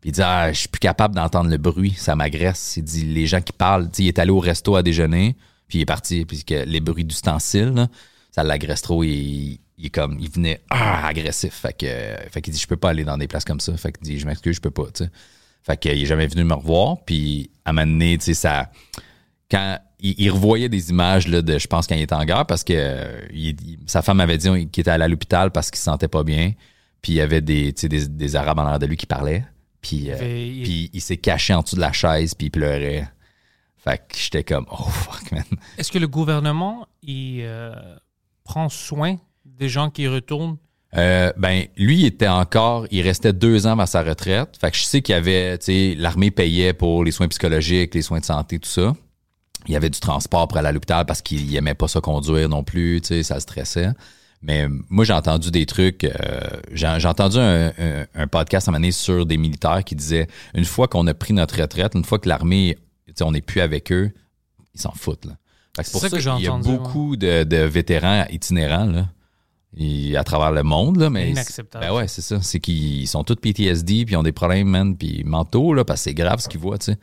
Puis il dit, ah, je suis plus capable d'entendre le bruit, ça m'agresse. Il dit, les gens qui parlent, tu sais, il est allé au resto à déjeuner, puis il est parti, puis que les bruits d'ustensiles, là, ça l'agresse trop, il, il est comme, il venait ah, agressif. Fait que, fait qu'il dit, je peux pas aller dans des places comme ça. Fait qu'il dit, je m'excuse, je peux pas, tu sais. Fait qu'il est jamais venu me revoir, puis à un moment donné, tu sais, ça, quand il, il revoyait des images là, de, je pense, quand il était en guerre, parce que euh, il- sa femme avait dit qu'il était allé à l'hôpital parce qu'il se sentait pas bien. Puis il y avait des, des, des Arabes en arrière de lui qui parlaient. Puis, euh, puis il s'est caché en dessous de la chaise, puis il pleurait. Fait que j'étais comme, oh fuck, man. Est-ce que le gouvernement il euh, prend soin des gens qui retournent? Euh, ben, lui, il était encore, il restait deux ans à sa retraite. Fait que je sais qu'il y avait, tu sais, l'armée payait pour les soins psychologiques, les soins de santé, tout ça. Il y avait du transport pour aller à l'hôpital parce qu'il aimait pas ça conduire non plus, tu sais, ça stressait. Mais moi, j'ai entendu des trucs. euh, j'ai entendu un, podcast à un moment sur des militaires qui disaient une fois qu'on a pris notre retraite, une fois que l'armée, on n'est plus avec eux, ils s'en foutent. Là. C'est pour ça, ça que j'ai qu'il y a beaucoup de, de vétérans itinérants là, et à travers le monde. Là, mais Inacceptable. Ben ouais, c'est ça. C'est qu'ils sont tous PTSD puis ils ont des problèmes, man, puis mentaux, là, parce que c'est grave ce qu'ils voient, tu sais.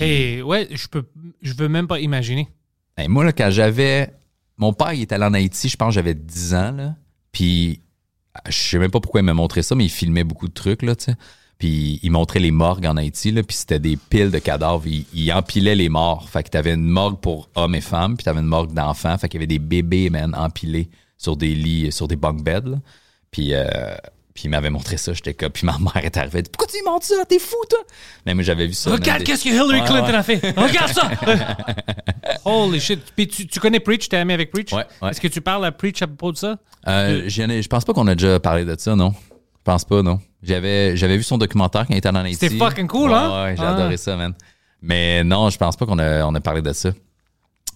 Et ouais, je peux, je veux même pas imaginer. Ben, moi, là, quand j'avais. Mon père, il était allé en Haïti, je pense que j'avais 10 ans, là. Puis, je sais même pas pourquoi il m'a montré ça, mais il filmait beaucoup de trucs, là, tu sais. Puis, il montrait les morgues en Haïti, là. Puis, c'était des piles de cadavres. Il, il empilait les morts. Fait que t'avais une morgue pour hommes et femmes, puis t'avais une morgue d'enfants. Fait qu'il y avait des bébés, man, empilés sur des lits, sur des bunk beds, là. Puis, euh, puis il m'avait montré ça, j'étais comme. Puis ma mère est arrivée, elle dit Pourquoi tu lui montres ça? T'es fou, toi Mais moi, j'avais vu ça. Regarde des- qu'est-ce que Hillary Ouais, Clinton ouais. a fait. Regarde ça. (laughs) Holy shit. Puis tu, tu connais Preach, t'es ami avec Preach? Ouais. Est-ce que tu parles à Preach à propos de ça? Euh, ai- je pense pas qu'on a déjà parlé de ça, non? Je pense pas, non. J'avais, j'avais vu son documentaire quand il était en Haïti. C'était fucking cool, Ouais, hein? Ouais, j'ai Ah. adoré ça, man. Mais non, je pense pas qu'on a, on a parlé de ça.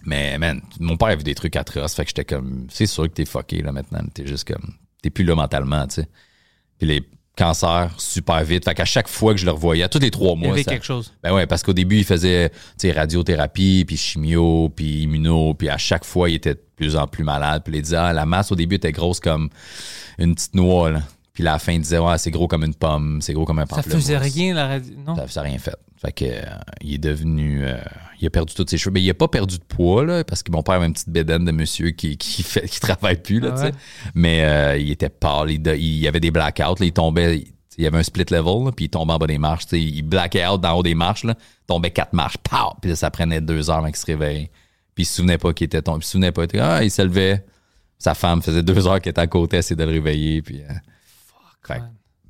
Mais, man, mon père a vu des trucs atroces. Fait que j'étais comme, c'est sûr que t'es fucké, là, maintenant. T'es juste comme, t'es plus là mentalement, tu sais. Puis les cancers, super vite. Fait qu'à chaque fois que je le revoyais, tous les trois Il y mois, avait ça- quelque chose. ben ouais, parce qu'au début, il faisait tu sais, radiothérapie, puis chimio, puis immuno, puis à chaque fois, il était de plus en plus malade. Puis il disait, ah, la masse au début était grosse comme une petite noix, là. Puis à la fin, il disait, ouais, c'est gros comme une pomme, c'est gros comme un Ça pamplemousse. faisait rien, la radio. Non? Ça, ça a rien fait. Fait que, euh, il est devenu. euh, il a perdu tous ses cheveux. Mais il a pas perdu de poids, là, parce que mon père avait une petite bédaine de monsieur qui, qui, (laughs) fait, qui travaille plus, là, Ah tu sais. Mais euh, il était pâle. Il, il avait des blackouts, là, il tombait. Il, y avait un split level, là, puis il tombait en bas des marches. tu sais. Il blackait out d'en haut des marches, là, tombait quatre marches, pow! Puis là, ça prenait deux heures avant qu'il se réveille. Puis il se souvenait pas qu'il était tombé. Il se souvenait pas. Il, était, ah, il se levait. Sa femme faisait deux heures qu'elle était à côté, elle essayait de le réveiller. Puis, fait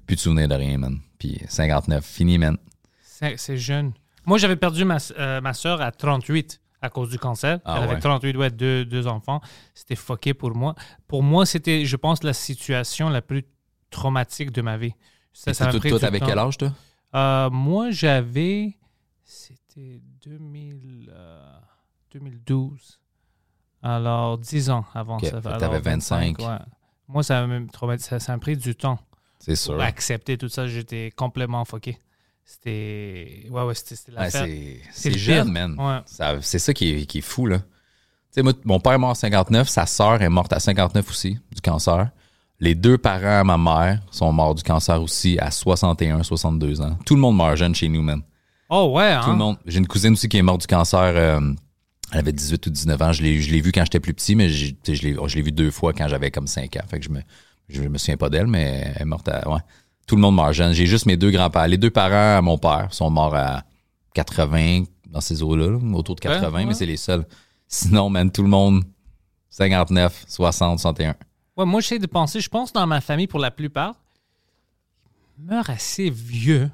plus de souvenirs de rien, man. Puis 59, fini, man. C'est jeune. Moi, j'avais perdu ma, euh, ma soeur à 38 à cause du cancer. Ah Elle avait ouais. 38, ouais, deux, deux enfants. C'était fucké pour moi. Pour moi, c'était, je pense, la situation la plus traumatique de ma vie. Ça, ça tout, avec temps. quel âge, toi? Euh, moi, j'avais. C'était 2000, euh, 2012. Alors, 10 ans avant ça. t'avais 25. ouais. Moi, ça m'a même traumatisé. Ça, ça m'a pris du temps C'est sûr. pour accepter tout ça. J'étais complètement fucké. C'était. Ouais, ouais, c'était c'était Ouais, c'est jeune, man. Ouais. C'est ça qui est, qui est fou, là. Tu sais, moi, mon père est mort à 59, sa sœur est morte à 59 aussi, du cancer. Les deux parents à ma mère sont morts du cancer aussi à 61, 62 ans. Tout le monde meurt jeune chez nous, man. Oh, ouais, hein? Tout le monde. J'ai une cousine aussi qui est morte du cancer. euh, elle avait 18 ou 19 ans. Je l'ai, vue quand j'étais plus petit, mais je l'ai, je l'ai vue deux fois quand j'avais comme 5 ans. Fait que je me, je me souviens pas d'elle, mais elle est morte à. Ouais. Tout le monde meurt jeune. J'ai juste mes deux grands-pères. Les deux parents à mon père sont morts à 80, dans ces eaux-là, là, autour de 80, ouais. mais c'est les seuls. Sinon, man, tout le monde, 59, 60, 61. Ouais, moi, j'essaie de penser. Je pense dans ma famille, pour la plupart, ils meurent assez vieux,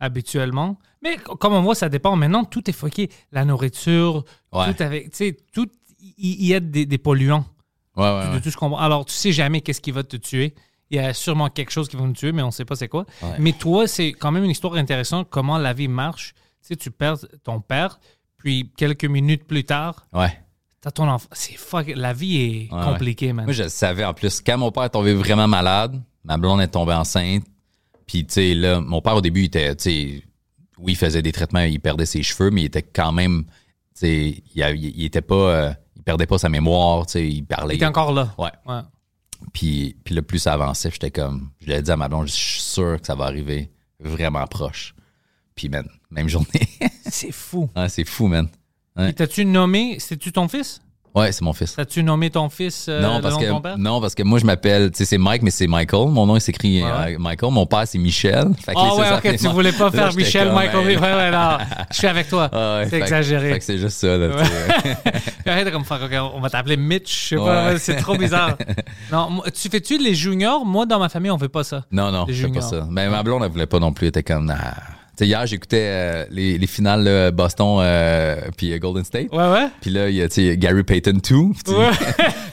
habituellement. Mais comme on voit, ça dépend. Maintenant, tout est fucké. La nourriture, Ouais. tout avec. Tu sais, tout. Il y a des, des polluants. Ouais, ouais, de ouais. tout ce qu'on voit. Alors, tu sais jamais qu'est-ce qui va te tuer. Il y a sûrement quelque chose qui va nous tuer, mais on ne sait pas c'est quoi. Mais toi, c'est quand même une histoire intéressante, comment la vie marche. Tu sais, tu perds ton père, puis quelques minutes plus tard, Ouais. t'as ton enfant. C'est fuck. La vie est Ouais, compliquée, man. Moi, je le savais. En plus, quand mon père est tombé vraiment malade, ma blonde est tombée enceinte. Puis, tu sais, là, mon père, au début, il était, tu sais, oui, il faisait des traitements, il perdait ses cheveux, mais il était quand même, tu sais, il, il était pas, euh, perdait pas sa mémoire, tu sais, il parlait. Il est encore là. Ouais. Ouais. Puis, puis là, plus ça avançait, j'étais comme, je l'ai dit à ma blonde, je suis sûr que ça va arriver vraiment proche. Puis, man, même journée. (laughs) C'est fou. Ah, c'est fou, man. Ouais. Et T'as-tu nommé, c'est-tu ton fils? Ouais, c'est mon fils. As-tu nommé ton fils euh, non, le parce de ton que, père? non, parce que moi, je m'appelle, tu sais, c'est Mike, mais c'est Michael. Mon nom, il s'écrit Ouais. euh, Michael. Mon père, c'est Michel. Fait que Ah ouais, ok, tu voulais pas faire Michel, comme, Michael. hey. Ouais, ouais, non. Je suis avec toi. (laughs) Ah ouais, c'est que- exagéré. Fait que c'est juste ça, là, (laughs) arrête de comme faire, on va t'appeler Mitch, je sais pas, c'est trop bizarre. (laughs) non, tu fais-tu les juniors? Moi, dans ma famille, on fait pas ça. Non, non, je fais pas ça. Mais ma blonde, elle voulait pas non plus. Elle était comme, ah. Tu sais, hier, j'écoutais euh, les, les finales là, Boston euh, puis euh, Golden State. Ouais, ouais. Puis là, il y a, tu sais, Gary Payton 2. Puis (laughs) tu sais, Ouais.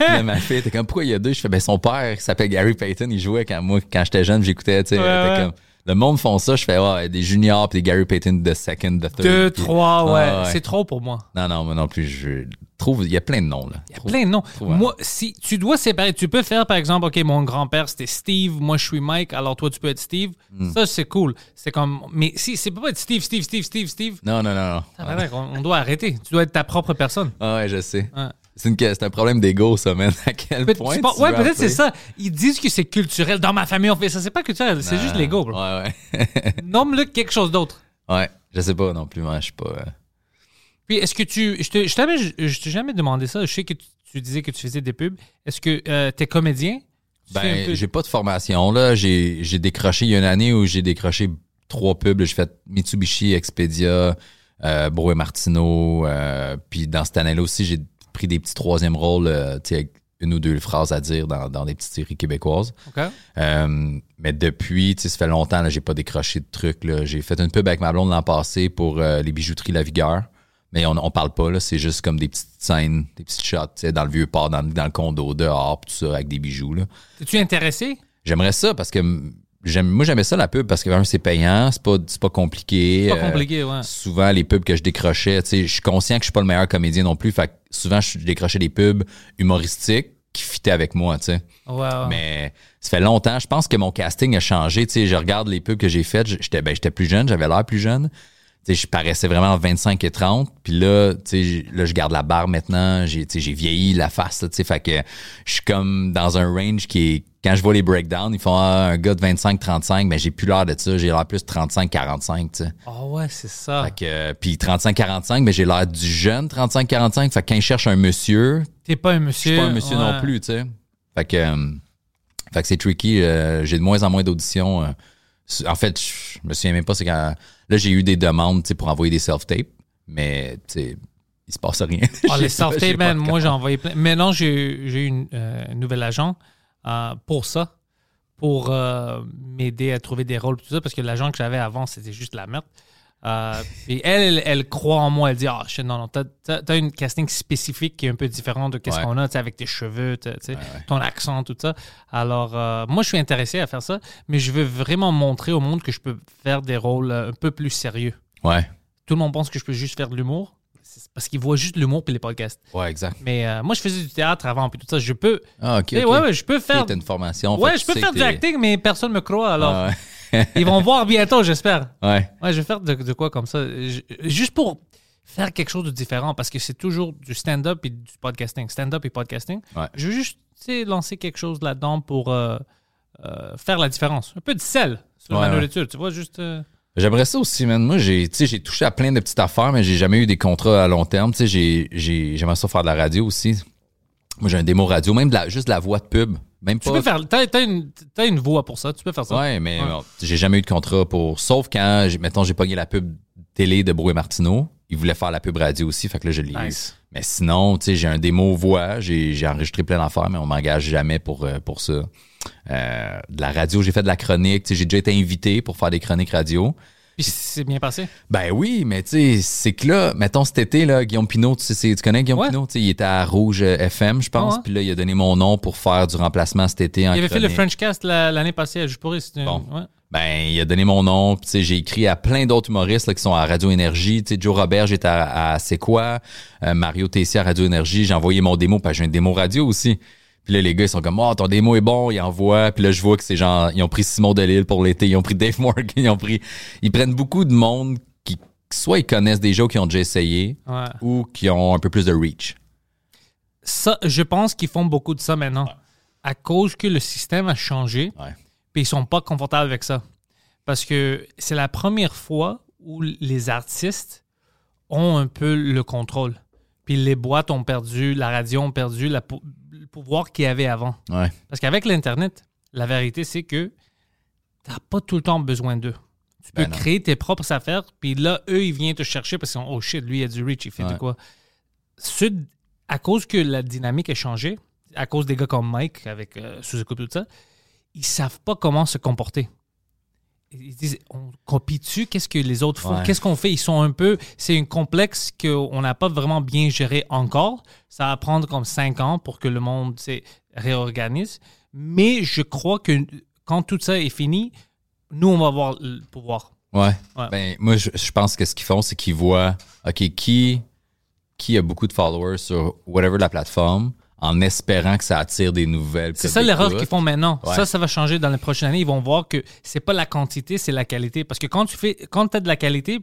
(laughs) là, ma fille était comme, pourquoi il y a deux? Je fais, ben, son père, s'appelle Gary Payton. Il jouait quand moi, quand j'étais jeune, j'écoutais, tu sais. Ouais, comme, le monde font ça. Je fais, ouais, des juniors puis des Gary Payton de second, de third. Deux, Puis- trois, ouais. Ah, ouais. C'est trop pour moi. Non, non, moi non plus. Je trouve, il y a plein de noms, là. Il y a plein de noms. Hein. Moi, si tu dois séparer, tu peux faire par exemple, OK, mon grand-père c'était Steve, moi je suis Mike, alors toi tu peux être Steve. Hmm. Ça c'est cool. C'est comme mais si c'est pas être Steve, Steve, Steve, Steve, Steve. Non, non, non, non. on, on doit arrêter. Tu dois être ta propre personne. Ah ouais, je sais. Ouais. C'est, une, c'est un problème d'ego, ça, man. (laughs) À quel point. penses- tu ouais, peut-être c'est ça. Ils disent que c'est culturel. Dans ma famille, on fait ça. C'est pas culturel, c'est juste l'ego, bro. Ouais, ouais. (laughs) Nomme-le quelque chose d'autre. ouais, je sais pas non plus. Moi, je suis pas. euh, Puis est-ce que tu. Je te- je t'avais je t'ai jamais demandé ça. Je sais que tu, tu disais que tu faisais des pubs. Est-ce que euh, t'es comédien? Tu Ben, j'ai pas de formation, là. J'ai, j'ai décroché, il y a une année où j'ai décroché trois pubs. J'ai fait Mitsubishi, Expedia, euh, Bro et Martineau. euh, puis dans cette année-là aussi, j'ai pris des petits troisième rôles, euh, tu sais, avec une ou deux phrases à dire dans, dans des petites séries québécoises. OK. Euh, mais depuis, tu sais, ça fait longtemps, là, j'ai pas décroché de trucs. Là. J'ai fait une pub avec ma blonde l'an passé pour euh, les bijouteries La Vigueur. Mais on, on parle pas, là. C'est juste comme des petites scènes, des petites shots, tu sais, dans le vieux port, dans, dans le condo, dehors, tout ça, avec des bijoux, là. Es-tu intéressé? J'aimerais ça parce que moi, j'aimais ça la pub parce que, c'est payant, c'est pas, c'est pas compliqué. C'est pas euh, compliqué, ouais. souvent les pubs que je décrochais, tu sais, je suis conscient que je suis pas le meilleur comédien non plus, fait que souvent je décrochais des pubs humoristiques qui fitaient avec moi, tu sais. Mais ça fait longtemps, je pense que mon casting a changé, tu sais, je regarde les pubs que j'ai faites, j'étais ben, j'étais plus jeune, j'avais l'air plus jeune. Tu sais, je paraissais vraiment entre 25 et 30, puis là, tu sais, j- là je garde la barre maintenant, j'ai tu sais, j'ai vieilli la face, là, tu sais, fait que je suis comme dans un range qui est quand je vois les breakdowns, ils font ah, un gars de 25 35, mais j'ai plus l'air de ça, j'ai l'air plus 35 45, tu sais. Ah ouais, c'est ça. Fait que, puis 35-45, mais j'ai l'air du jeune 35-45. Fait que quand ils cherchent un monsieur, T'es pas un je monsieur. suis pas un monsieur ouais. non plus, tu sais. Fait que, euh, fait que c'est tricky. euh, j'ai de moins en moins d'auditions. euh. En fait, je me souviens même pas, c'est quand. Là, j'ai eu des demandes, pour envoyer des self-tapes, mais, il se passe rien. Ah, (laughs) les self-tapes, man, moi j'ai envoyé plein. Maintenant, j'ai j'ai eu une, euh, un nouvel agent euh, pour ça, pour euh, m'aider à trouver des rôles, tout ça, parce que l'agent que j'avais avant, c'était juste la merde. Euh, et elle, elle, elle croit en moi. Elle dit Ah, non, non, t'as as, une casting spécifique qui est un peu différent de qu'est-ce Ouais. qu'on a, avec tes cheveux, tu sais, ton accent, tout ça. Alors, euh, moi, je suis intéressé à faire ça, mais je veux vraiment montrer au monde que je peux faire des rôles euh, un peu plus sérieux. Ouais. Tout le monde pense que je peux juste faire de l'humour. Parce qu'ils voient juste l'humour puis les podcasts. Ouais, exact. Mais euh, moi, je faisais du théâtre avant, puis tout ça. Je peux. Ah, ok. Ouais, ouais, je peux faire. Une formation. ouais, je peux faire du acting, mais personne me croit. Alors, Ah, (laughs) ils vont voir bientôt, j'espère. ouais. ouais. Je vais faire de, de quoi comme ça? Je- juste pour faire quelque chose de différent, parce que c'est toujours du stand-up et du podcasting. Stand-up et podcasting. Ouais. Je veux juste lancer quelque chose là-dedans pour euh, euh, faire la différence. Un peu de sel sur Ouais, ma ouais. nourriture. Tu vois, juste. euh, J'aimerais ça aussi, man. Moi, j'ai, tu sais, j'ai touché à plein de petites affaires, mais j'ai jamais eu des contrats à long terme. Tu sais, j'ai, j'ai, j'aimerais ça faire de la radio aussi. Moi, j'ai un démo radio, même de la, juste de la voix de pub. Même Tu peux faire. T'as t'as une, t'as une voix pour ça. Tu peux faire ça. Ouais, mais Ouais. j'ai jamais eu de contrat pour. Sauf quand, mettons, j'ai pogné la pub télé de Brouet Martineau. Ils voulaient faire la pub radio aussi, fait que là, je l'ai. Nice. Mais sinon, tu sais, j'ai un démo voix, j'ai, j'ai enregistré plein d'affaires, mais on m'engage jamais pour, euh, pour ça. Euh, de la radio, j'ai fait de la chronique. J'ai déjà été invité pour faire des chroniques radio. Puis c'est bien passé? Ben oui, mais tu sais, c'est que là, mettons cet été, là, Guillaume Pinot, tu, sais, c'est- tu connais Guillaume Ouais. Pinot? Il était à Rouge euh, FM, je pense. Ouais. Puis là, il a donné mon nom pour faire du remplacement cet été en Il avait fait le. French Cast la- l'année passée à Juporis. c'était un- Bon. ouais. Ben, il a donné mon nom. Puis, j'ai écrit à plein d'autres humoristes là, qui sont à Radio Énergie. Tu sais, Joe Robert, j'étais à, à C'est quoi? Euh, Mario Tessier à Radio Énergie. J'ai envoyé mon démo, parce que j'ai une démo radio aussi. Puis là, les gars, ils sont comme, oh, ton démo est bon, ils envoient. Puis là, je vois que c'est genre, ils ont pris Simon Delille pour l'été, ils ont pris Dave Morgan, (laughs) ils ont pris, ils prennent beaucoup de monde qui, soit ils connaissent déjà ou qui ont déjà essayé, Ouais. ou qui ont un peu plus de reach. Ça, je pense qu'ils font beaucoup de ça maintenant. À cause que le système a changé, puis ils sont pas confortables avec ça. Parce que c'est la première fois où les artistes ont un peu le contrôle. puis les boîtes ont perdu, la radio ont perdu la le pouvoir qu'il y avait avant. Ouais. Parce qu'avec l'Internet, la vérité, c'est que tu n'as pas tout le temps besoin d'eux. Tu peux Ben non. créer tes propres affaires, puis là, eux, ils viennent te chercher parce qu'ils sont, oh shit, lui, il a du reach, il fait de quoi. Ceux- à cause que la dynamique a changé, à cause des gars comme Mike, avec euh, sous-écoute tout ça, ils savent pas comment se comporter. Ils disent, on copie-tu? Qu'est-ce que les autres font? Ouais. Qu'est-ce qu'on fait? Ils sont un peu... C'est un complexe qu'on n'a pas vraiment bien géré encore. Ça va prendre comme cinq ans pour que le monde sais, réorganise. Mais je crois que quand tout ça est fini, nous, on va avoir le pouvoir. Ouais. Ouais. Ben, moi, je, je pense que ce qu'ils font, c'est qu'ils voient, OK, qui, qui a beaucoup de followers sur whatever la plateforme en espérant que ça attire des nouvelles. C'est ça l'erreur qu'ils font maintenant. Ouais. Ça, ça va changer dans les prochaines années. Ils vont voir que c'est pas la quantité, c'est la qualité. Parce que quand tu fais, quand as de la qualité,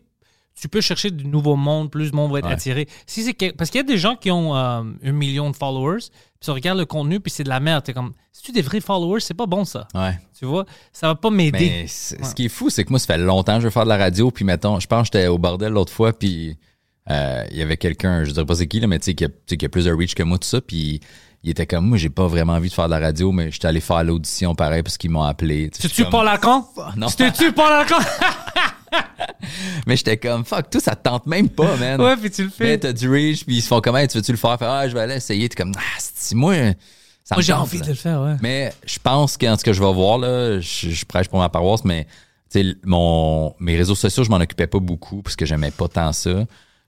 tu peux chercher du nouveau monde, plus le monde va être Ouais. attiré. Si c'est parce qu'il y a des gens qui ont euh, un million de followers, puis tu regardes le contenu, puis c'est de la merde. T'es comme, si tu des vrais followers, c'est pas bon ça. Ouais. Tu vois, ça va pas m'aider. Ce qui est fou, c'est que moi, ça fait longtemps que je veux faire de la radio. Puis, mettons, je pense que j'étais au bordel l'autre fois, puis euh, il y avait quelqu'un, je dirais pas c'est qui, là, mais tu sais, qui a, tu sais, qui a plus de reach que moi, tout ça. Puis, il était comme, moi, j'ai pas vraiment envie de faire de la radio, mais j'étais allé faire l'audition pareil parce qu'ils m'ont appelé. Tu sais, Tu je suis tues comme- Paul Lacan? Non. Tu te tues Paul Lacan? (laughs) Mais j'étais comme, fuck, tout, ça te tente même pas, man. ouais, puis tu le Mais fais. t'as du reach, puis ils se font comment, tu veux-tu le faire? Fait, ah, je vais aller essayer. T'es comme, ah, si moi, ça Moi, j'ai envie de le faire, ouais. Mais je pense qu'en ce que je vais voir, là, je, je prêche pour ma paroisse, mais mon, mes réseaux sociaux, je m'en occupais pas beaucoup parce que j'aimais pas tant ça.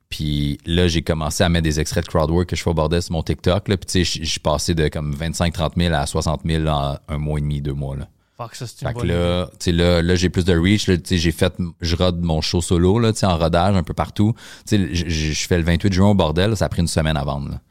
Puis là, j'ai commencé à mettre des extraits de crowdwork que je fais au bordel sur mon TikTok. Là, puis tu sais, je suis passé de comme 25-30 000 à 60 000 en un mois et demi, deux mois. Là. Fuck, ça, c'est une Fait que là, tu sais, là, là j'ai plus de reach. Là, tu sais, j'ai fait, je rode mon show solo, là, tu sais, en rodage un peu partout. Tu sais, je- fais le 28 juin au bordel, là, ça a pris une semaine à vendre. Là.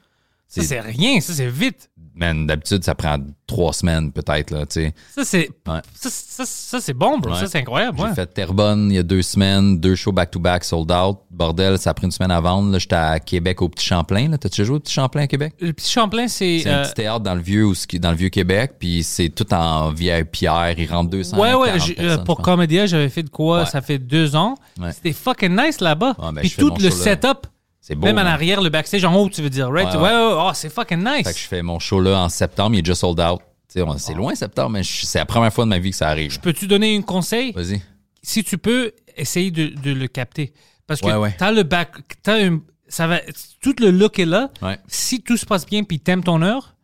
Ça, c'est rien. Ça, c'est vite. Man, d'habitude, ça prend trois semaines peut-être, là, tu sais. Ça, c'est Ouais. ça, ça, ça, c'est bon, bro. Ouais. Ça, c'est incroyable. J'ai ouais. fait Terrebonne il y a deux semaines, deux shows back-to-back sold out. Bordel, ça a pris une semaine à vendre. Là, j'étais à Québec au Petit Champlain. Là. T'as-tu joué au Petit Champlain à Québec? Le petit Champlain, c'est. C'est un euh, petit théâtre dans le vieux, dans le vieux Québec, puis c'est tout en vieille pierre. Il rentre 200 Ouais, ouais. 40 j'ai- euh, pour. Comédia, j'avais fait de quoi. Ça fait deux ans. C'était fucking nice là-bas. Ben, Puis tout le setup, C'est beau. même en man. arrière, le backstage, en haut, tu veux dire, right? Ouais, Ouais, ouais. ouais, oh, c'est fucking nice. Fait que je fais mon show là en septembre. Il est déjà sold out. On- Ah. C'est loin septembre, mais je- c'est la première fois de ma vie que ça arrive. Peux-tu donner un conseil? Vas-y. Si tu peux, essayer de, de le capter. Parce que t'as le back. T'as un, ça va, tout le look est là. Si tout se passe bien puis t'aimes ton heure,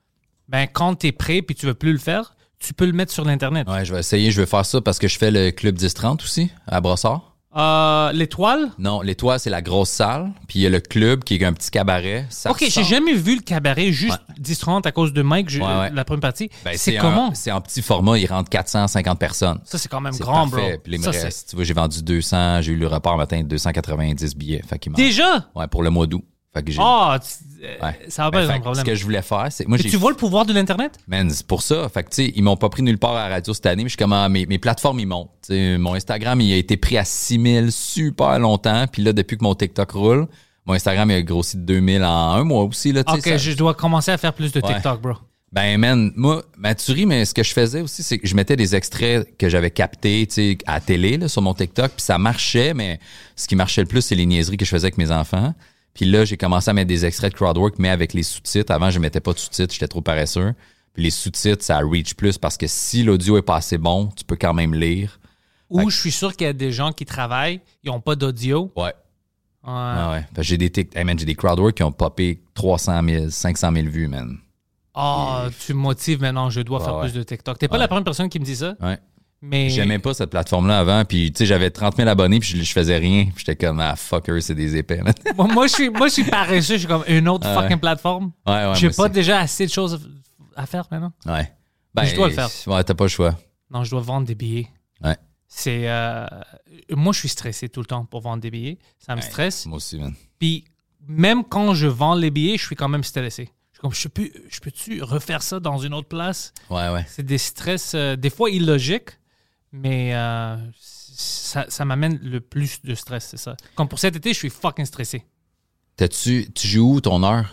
ben quand t'es prêt puis tu veux plus le faire, tu peux le mettre sur l'Internet. Ouais, je vais essayer. Je vais faire ça parce que je fais le club 10-30 aussi, à Brossard. Euh, L'étoile? Non, l'étoile, c'est la grosse salle. Puis il y a le club qui est un petit cabaret. Ça Ok, j'ai ressemble- jamais vu le cabaret juste 10-30 à cause de Mike, je- Ouais, ouais. la première partie. Ben, c'est un- comment? C'est en petit format, il rentre 450 personnes. Ça, c'est quand même C'est grand, parfait. bro. Puis me Ça, c'est- tu vois, j'ai vendu 200, j'ai eu le report matin de 290 billets. Fait qu'il m'en- Déjà? Ouais, pour le mois d'août. Fait que j'ai. Ah, tu- euh, ouais. ça va Ben, pas être fait un que problème. Ce que je voulais faire, c'est. Moi, j'ai. tu vois le pouvoir de l'Internet? Man, c'est pour ça. Fait que, tu sais, ils m'ont pas pris nulle part à la radio cette année, mais je suis comme, ah, mes, mes plateformes, ils montent. Tu sais, mon Instagram, il a été pris à 6000 super longtemps. Puis là, depuis que mon TikTok roule, mon Instagram, il a grossi de 2000 en un mois aussi, là, tu sais, Ok, ça- je dois commencer à faire plus de Ouais. TikTok, bro. Ben, man, moi, ma tuerie, mais ce que je faisais aussi, c'est que je mettais des extraits que j'avais captés, tu sais, à la télé, là, sur mon TikTok, puis ça marchait, mais ce qui marchait le plus, c'est les niaiseries que je faisais avec mes enfants. Puis là, j'ai commencé à mettre des extraits de crowdwork, mais avec les sous-titres. Avant, je mettais pas de sous-titres, j'étais trop paresseux. Puis les sous-titres, ça reach plus parce que si l'audio est pas assez bon, tu peux quand même lire. Ou je suis sûr qu'il y a des gens qui travaillent, ils n'ont pas d'audio. Ouais. Ouais. Ah ouais. J'ai des, tic- hey, j'ai des crowdwork qui ont popé 300 000, 500 000 vues, man. Ah, tu me motives maintenant, je dois faire ouais. plus de TikTok. T'es pas Ouais. la première personne qui me dit ça, Ouais. Mais. J'aimais pas cette plateforme-là avant, puis tu sais, j'avais 30 000 abonnés, puis je, je faisais rien. Puis j'étais comme, ah, fucker, c'est des épais, moi, moi, je suis, moi, je suis paresseux, je suis comme une autre fucking ouais. plateforme. Ouais, ouais, J'ai pas aussi. déjà assez de choses à faire maintenant. Ouais. Ben, Je dois le faire. Ouais, t'as pas le choix. Non, je dois vendre des billets. Ouais. C'est. euh, Moi, je suis stressé tout le temps pour vendre des billets. Ça me Ouais. stresse. Moi aussi, man. Puis, même quand je vends les billets, je suis quand même stressé. Je suis comme, je peux, je peux-tu refaire ça dans une autre place? Ouais, ouais. C'est des stress, euh, des fois illogiques, mais euh, ça, ça m'amène le plus de stress, c'est ça. Comme pour cet été, je suis fucking stressé. T'as-tu, tu joues où ton heure?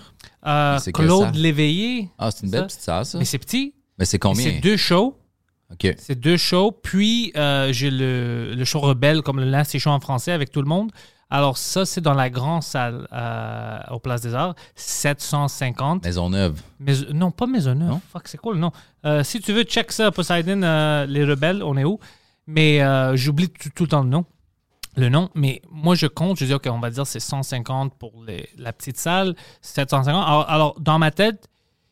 Euh, C'est Claude? Léveillé, Ah, c'est une belle petite salle, ça. mais c'est petit. Mais c'est combien? C'est deux shows. OK. C'est deux shows. Puis, euh, j'ai le, le show Rebelle, comme le Nasty Show en français avec tout le monde, Alors, ça, c'est dans la grande salle euh, au Place des Arts. 750. Maisonneuve. Mais, non, pas Maisonneuve. Non? Fuck, c'est cool, non. Euh, si tu veux, check ça, Poseidon, euh, les rebelles, on est où? Mais euh, j'oublie tout, tout le temps le nom. Le nom, mais moi je compte, je dis, OK, on va dire c'est 150 pour les- la petite salle, 750. Alors, alors, dans ma tête,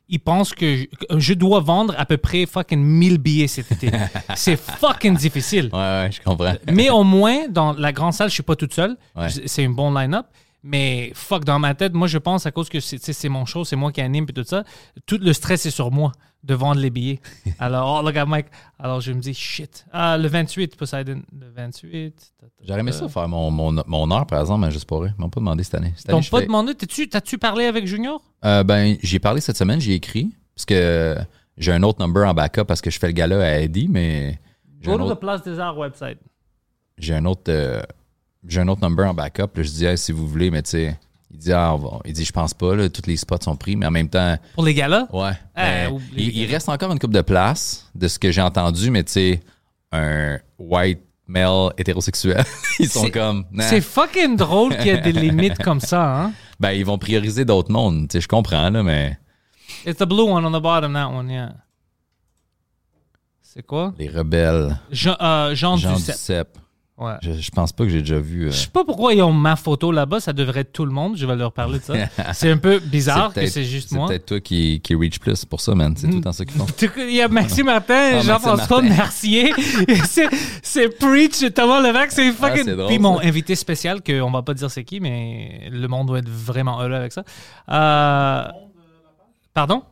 ils pensent que je, dois vendre à peu près fucking 1000 billets cet été. (laughs) c'est fucking difficile. Ouais, ouais, je comprends. Mais au moins, dans la grande salle, je suis pas toute seule. Ouais. C'est une bonne line-up. Mais fuck, dans ma tête, moi, je pense à cause que c'est mon show, c'est moi qui anime et tout ça. Tout le stress est sur moi de vendre les billets. (laughs) Alors, oh, look at Mike. Alors, je me dis, shit. Ah, le 28, Poseidon. Le 28. ta, ta, J'aurais aimé ça faire mon, mon, mon heure, par exemple, mais juste pour eux. Ils m'ont pas demandé cette année. Cette année, pas fais- demandé, t'as-tu parlé avec Junior? Euh, ben, j'ai parlé cette semaine, j'ai écrit. Parce que j'ai un autre number en backup parce que je fais le gala à Eddie, mais Go to the autre, Place des Arts website. j'ai un autre euh, j'ai un autre number en backup. Là, je dis Hey, si vous voulez, mais tu sais, il dit ah, va- il dit je pense pas, là, tous les spots sont pris, mais en même temps, Pour les galas? ouais. Ah, ben, il, reste encore une coupe de place de ce que j'ai entendu, mais tu sais, un white male hétérosexuel, (laughs) ils sont comme nah. C'est fucking drôle qu'il y ait des (laughs) limites comme ça, hein? ben ils vont prioriser d'autres mondes, tu sais, je comprends là, mais It's the blue one on the bottom, that one, yeah. C'est quoi? les rebelles, Jean, euh, Jean, Jean Duceppe. Duceppe. Ouais. Je, je pense pas que j'ai déjà vu. euh, Je sais pas pourquoi ils ont ma photo là-bas, ça devrait être tout le monde, je vais leur parler de ça. (laughs) c'est un peu bizarre que c'est juste C'est moi. peut-être toi qui, qui reach plus c'est pour ça, man. C'est tout temps ça qu'ils font. (laughs) Il y a Maxime Martin, Ah, Jean-François (laughs) Mercier, c'est- c'est Preach, Thomas Levac, c'est fucking. Ah, c'est drôle, Puis mon ça. invité spécial, qu'on va pas dire c'est qui, mais le monde doit être vraiment heureux avec ça. Euh, Pardon?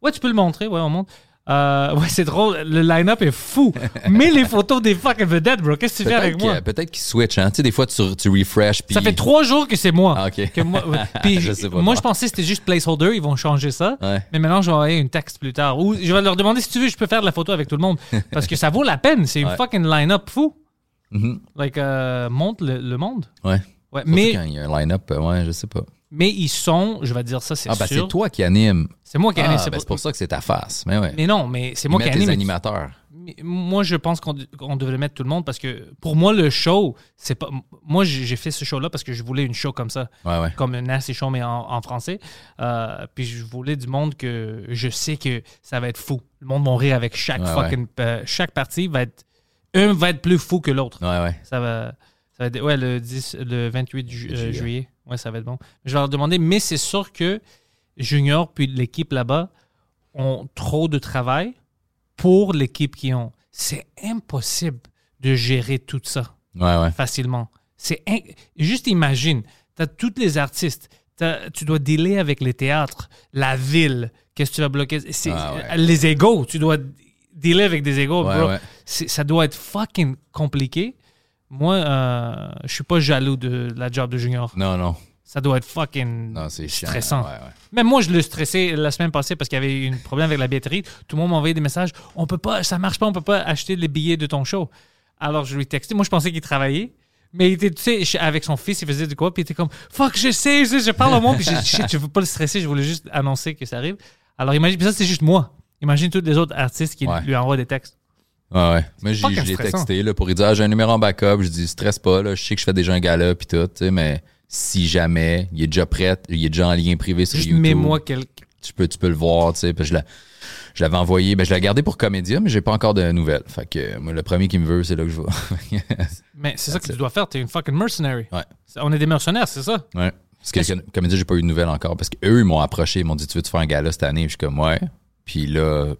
Ouais, tu peux le montrer, ouais, on montre. Euh, ouais, c'est drôle, le line-up est fou. Mets les photos des fucking vedettes, bro. Qu'est-ce que tu fais avec moi? peut-être qu'ils switch, hein. Tu sais, des fois, tu, tu refresh. Puis... Ça fait trois jours que c'est moi. Ah, ok. Que moi, ouais. (laughs) Puis Je sais pas. moi, je pensais que c'était juste placeholder, ils vont changer ça. Ouais. Mais maintenant, je vais envoyer une texte plus tard. Ou je vais leur demander si tu veux, je peux faire de la photo avec tout le monde. (laughs) Parce que ça vaut la peine. C'est une Ouais. fucking line-up fou. Mhm. Like, euh, montre le, le monde. Ouais. Ouais, mais, quand il y a un line-up, euh, ouais, je sais pas. Mais ils sont, je vais dire ça, c'est Ah, ben sûr. c'est toi qui anime. C'est moi qui Ah, anime. ben, c'est pour ça que c'est ta face. Mais ouais. Mais non, mais c'est moi qui anime. les animateurs. Mais Moi, je pense qu'on qu'on devrait mettre tout le monde parce que pour moi, le show, c'est pas. Moi, j'ai fait ce show-là parce que je voulais une show comme ça. Ouais, ouais. comme un nasty show, mais en, en français. Euh, puis je voulais du monde que je sais que ça va être fou. Le monde va rire avec chaque fucking. euh, chaque partie va être. Un va être plus fou que l'autre. Ouais, ouais. Ça va. Ça va être, ouais, le, 10, le 28 ju- euh, Juillet. juillet. Ouais, ça va être bon. Je vais leur demander, mais c'est sûr que Junior puis l'équipe là-bas ont trop de travail pour l'équipe qu'ils ont. C'est impossible de gérer tout ça Ouais, ouais. facilement. C'est in- juste imagine, tu as tous les artistes, tu dois dealer avec les théâtres, la ville, qu'est-ce que tu vas bloquer, Ah ouais. les égaux, tu dois dealer avec des égaux, bro. Ça doit être fucking compliqué. Moi, euh, je suis pas jaloux de la job de junior. Non, non. Ça doit être fucking Non, stressant. Ouais, ouais. Même moi, je le stressais la semaine passée parce qu'il y avait eu un problème avec la billetterie. Tout le monde m'envoyait des messages. On peut pas, ça marche pas, on peut pas acheter les billets de ton show. Alors, je lui textais. Moi, je pensais qu'il travaillait. Mais il était, tu sais, avec son fils, il faisait du quoi, puis il était comme, fuck, je sais, je sais, je parle au monde, puis dit, shit, je veux pas le stresser, je voulais juste annoncer que ça arrive. Alors, imagine, puis ça, c'est juste moi. Imagine tous les autres artistes qui Ouais. lui envoient des textes. Ouais, ouais. Moi, j'ai- texté là, pour lui dire ah, j'ai un numéro en backup. Je dis stresse pas, là, je sais que je fais déjà un gala puis tout, tu sais, mais si jamais il est déjà prêt, il est déjà en lien privé sur Juste YouTube. mets-moi quelqu'un. tu peux, tu peux le voir, tu sais. Puis je l'avais envoyé, ben je l'ai gardé pour Comédia, mais j'ai pas encore de nouvelles. Fait que moi, le premier qui me veut, c'est là que je vais. (laughs) Mais c'est ça que tu dois faire, t'es une fucking mercenary. Ouais. On est des mercenaires, c'est ça? ouais. Parce que Comédia, j'ai pas eu de nouvelles encore. Parce qu'eux, ils m'ont approché, ils m'ont dit Tu veux-tu faire un gala cette année? Puis je suis comme Ouais. Puis là,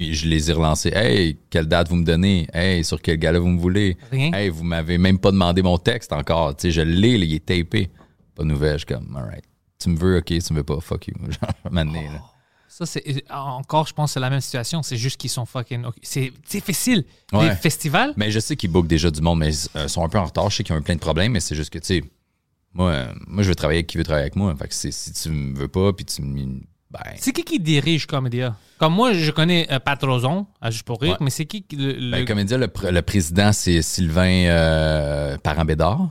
je les ai relancés. Hey, quelle date vous me donnez? Hey, sur quel gala vous me voulez? Rien. Hey, vous m'avez même pas demandé mon texte encore. Tu sais, je l'ai, il est tapé. Pas de nouvelles. Je suis comme, alright. Tu me veux, ok, tu me veux pas, fuck you. (laughs) Genre, là. Ça, c'est encore, je pense, c'est la même situation. C'est juste qu'ils sont fucking. C'est difficile. Ouais. Les festivals, Mais je sais qu'ils bookent déjà du monde, mais ils euh, sont un peu en retard. Je sais qu'ils ont eu plein de problèmes, mais c'est juste que, tu sais, moi, euh, moi, je veux travailler avec qui veut travailler avec moi. Fait que si tu me veux pas, puis tu me. Ben. c'est qui qui dirige Comédia? Comme moi, je connais euh, Pat Rozon, à Juste pour rire, Ouais. mais c'est qui le. le- Ben, dit, le, pr- le président, c'est Sylvain euh, Parent-Bédard.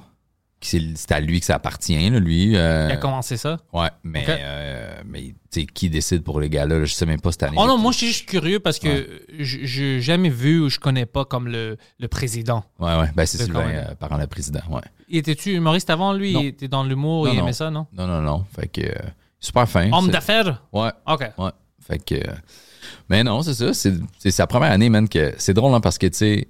c'est à lui que ça appartient, là, lui. euh, Il a commencé ça? ouais, mais, Ok. euh, mais qui décide pour les gars-là? là, Je sais même pas cette année. Oh non, moi, je suis juste curieux parce que Ouais. je jamais vu ou je connais pas comme le, le président. Ouais, ouais. Ben, c'est Sylvain, euh, parent le président. Ouais. Étais-tu humoriste avant, lui? Non. Il était dans l'humour, il non. aimait ça, non? Non, non, non. Fait que. Super fin. Homme d'affaires? Ouais. OK. Ouais. Fait que. euh, Mais non, c'est ça. C'est sa première année, man, que c'est drôle, hein, parce que, tu sais,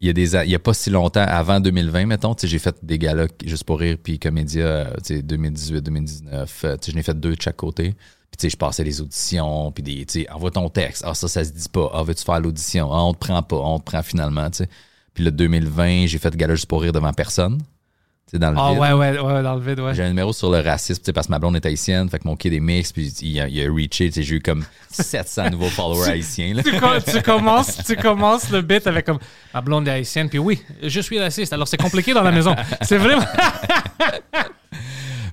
il y a des il y a pas si longtemps, avant 2020, mettons, tu sais, j'ai fait des galas juste pour rire, puis Comédia, euh, tu sais, 2018, 2019, euh, tu sais, j'en ai fait deux de chaque côté. Puis, tu sais, je passais les auditions, puis des, tu sais, envoie ton texte. Ah, ça, ça se dit pas. Ah, veux-tu faire l'audition? Ah, on te prend pas. On te prend finalement, tu sais. Puis le 2020, j'ai fait gala juste pour rire devant personne. Dans le Ah, vide. ouais, ouais, ouais, dans le vide, ouais. J'ai un numéro sur le racisme, tu sais, parce que ma blonde est haïtienne, fait que mon kid est mix, puis il a, il a reaché, tu sais, j'ai eu comme 700 (laughs) nouveaux followers haïtiens. Là. tu, com- tu commences, tu commences le bit avec comme ma blonde est haïtienne, puis oui, je suis raciste, alors c'est compliqué dans la maison. C'est vraiment. (laughs)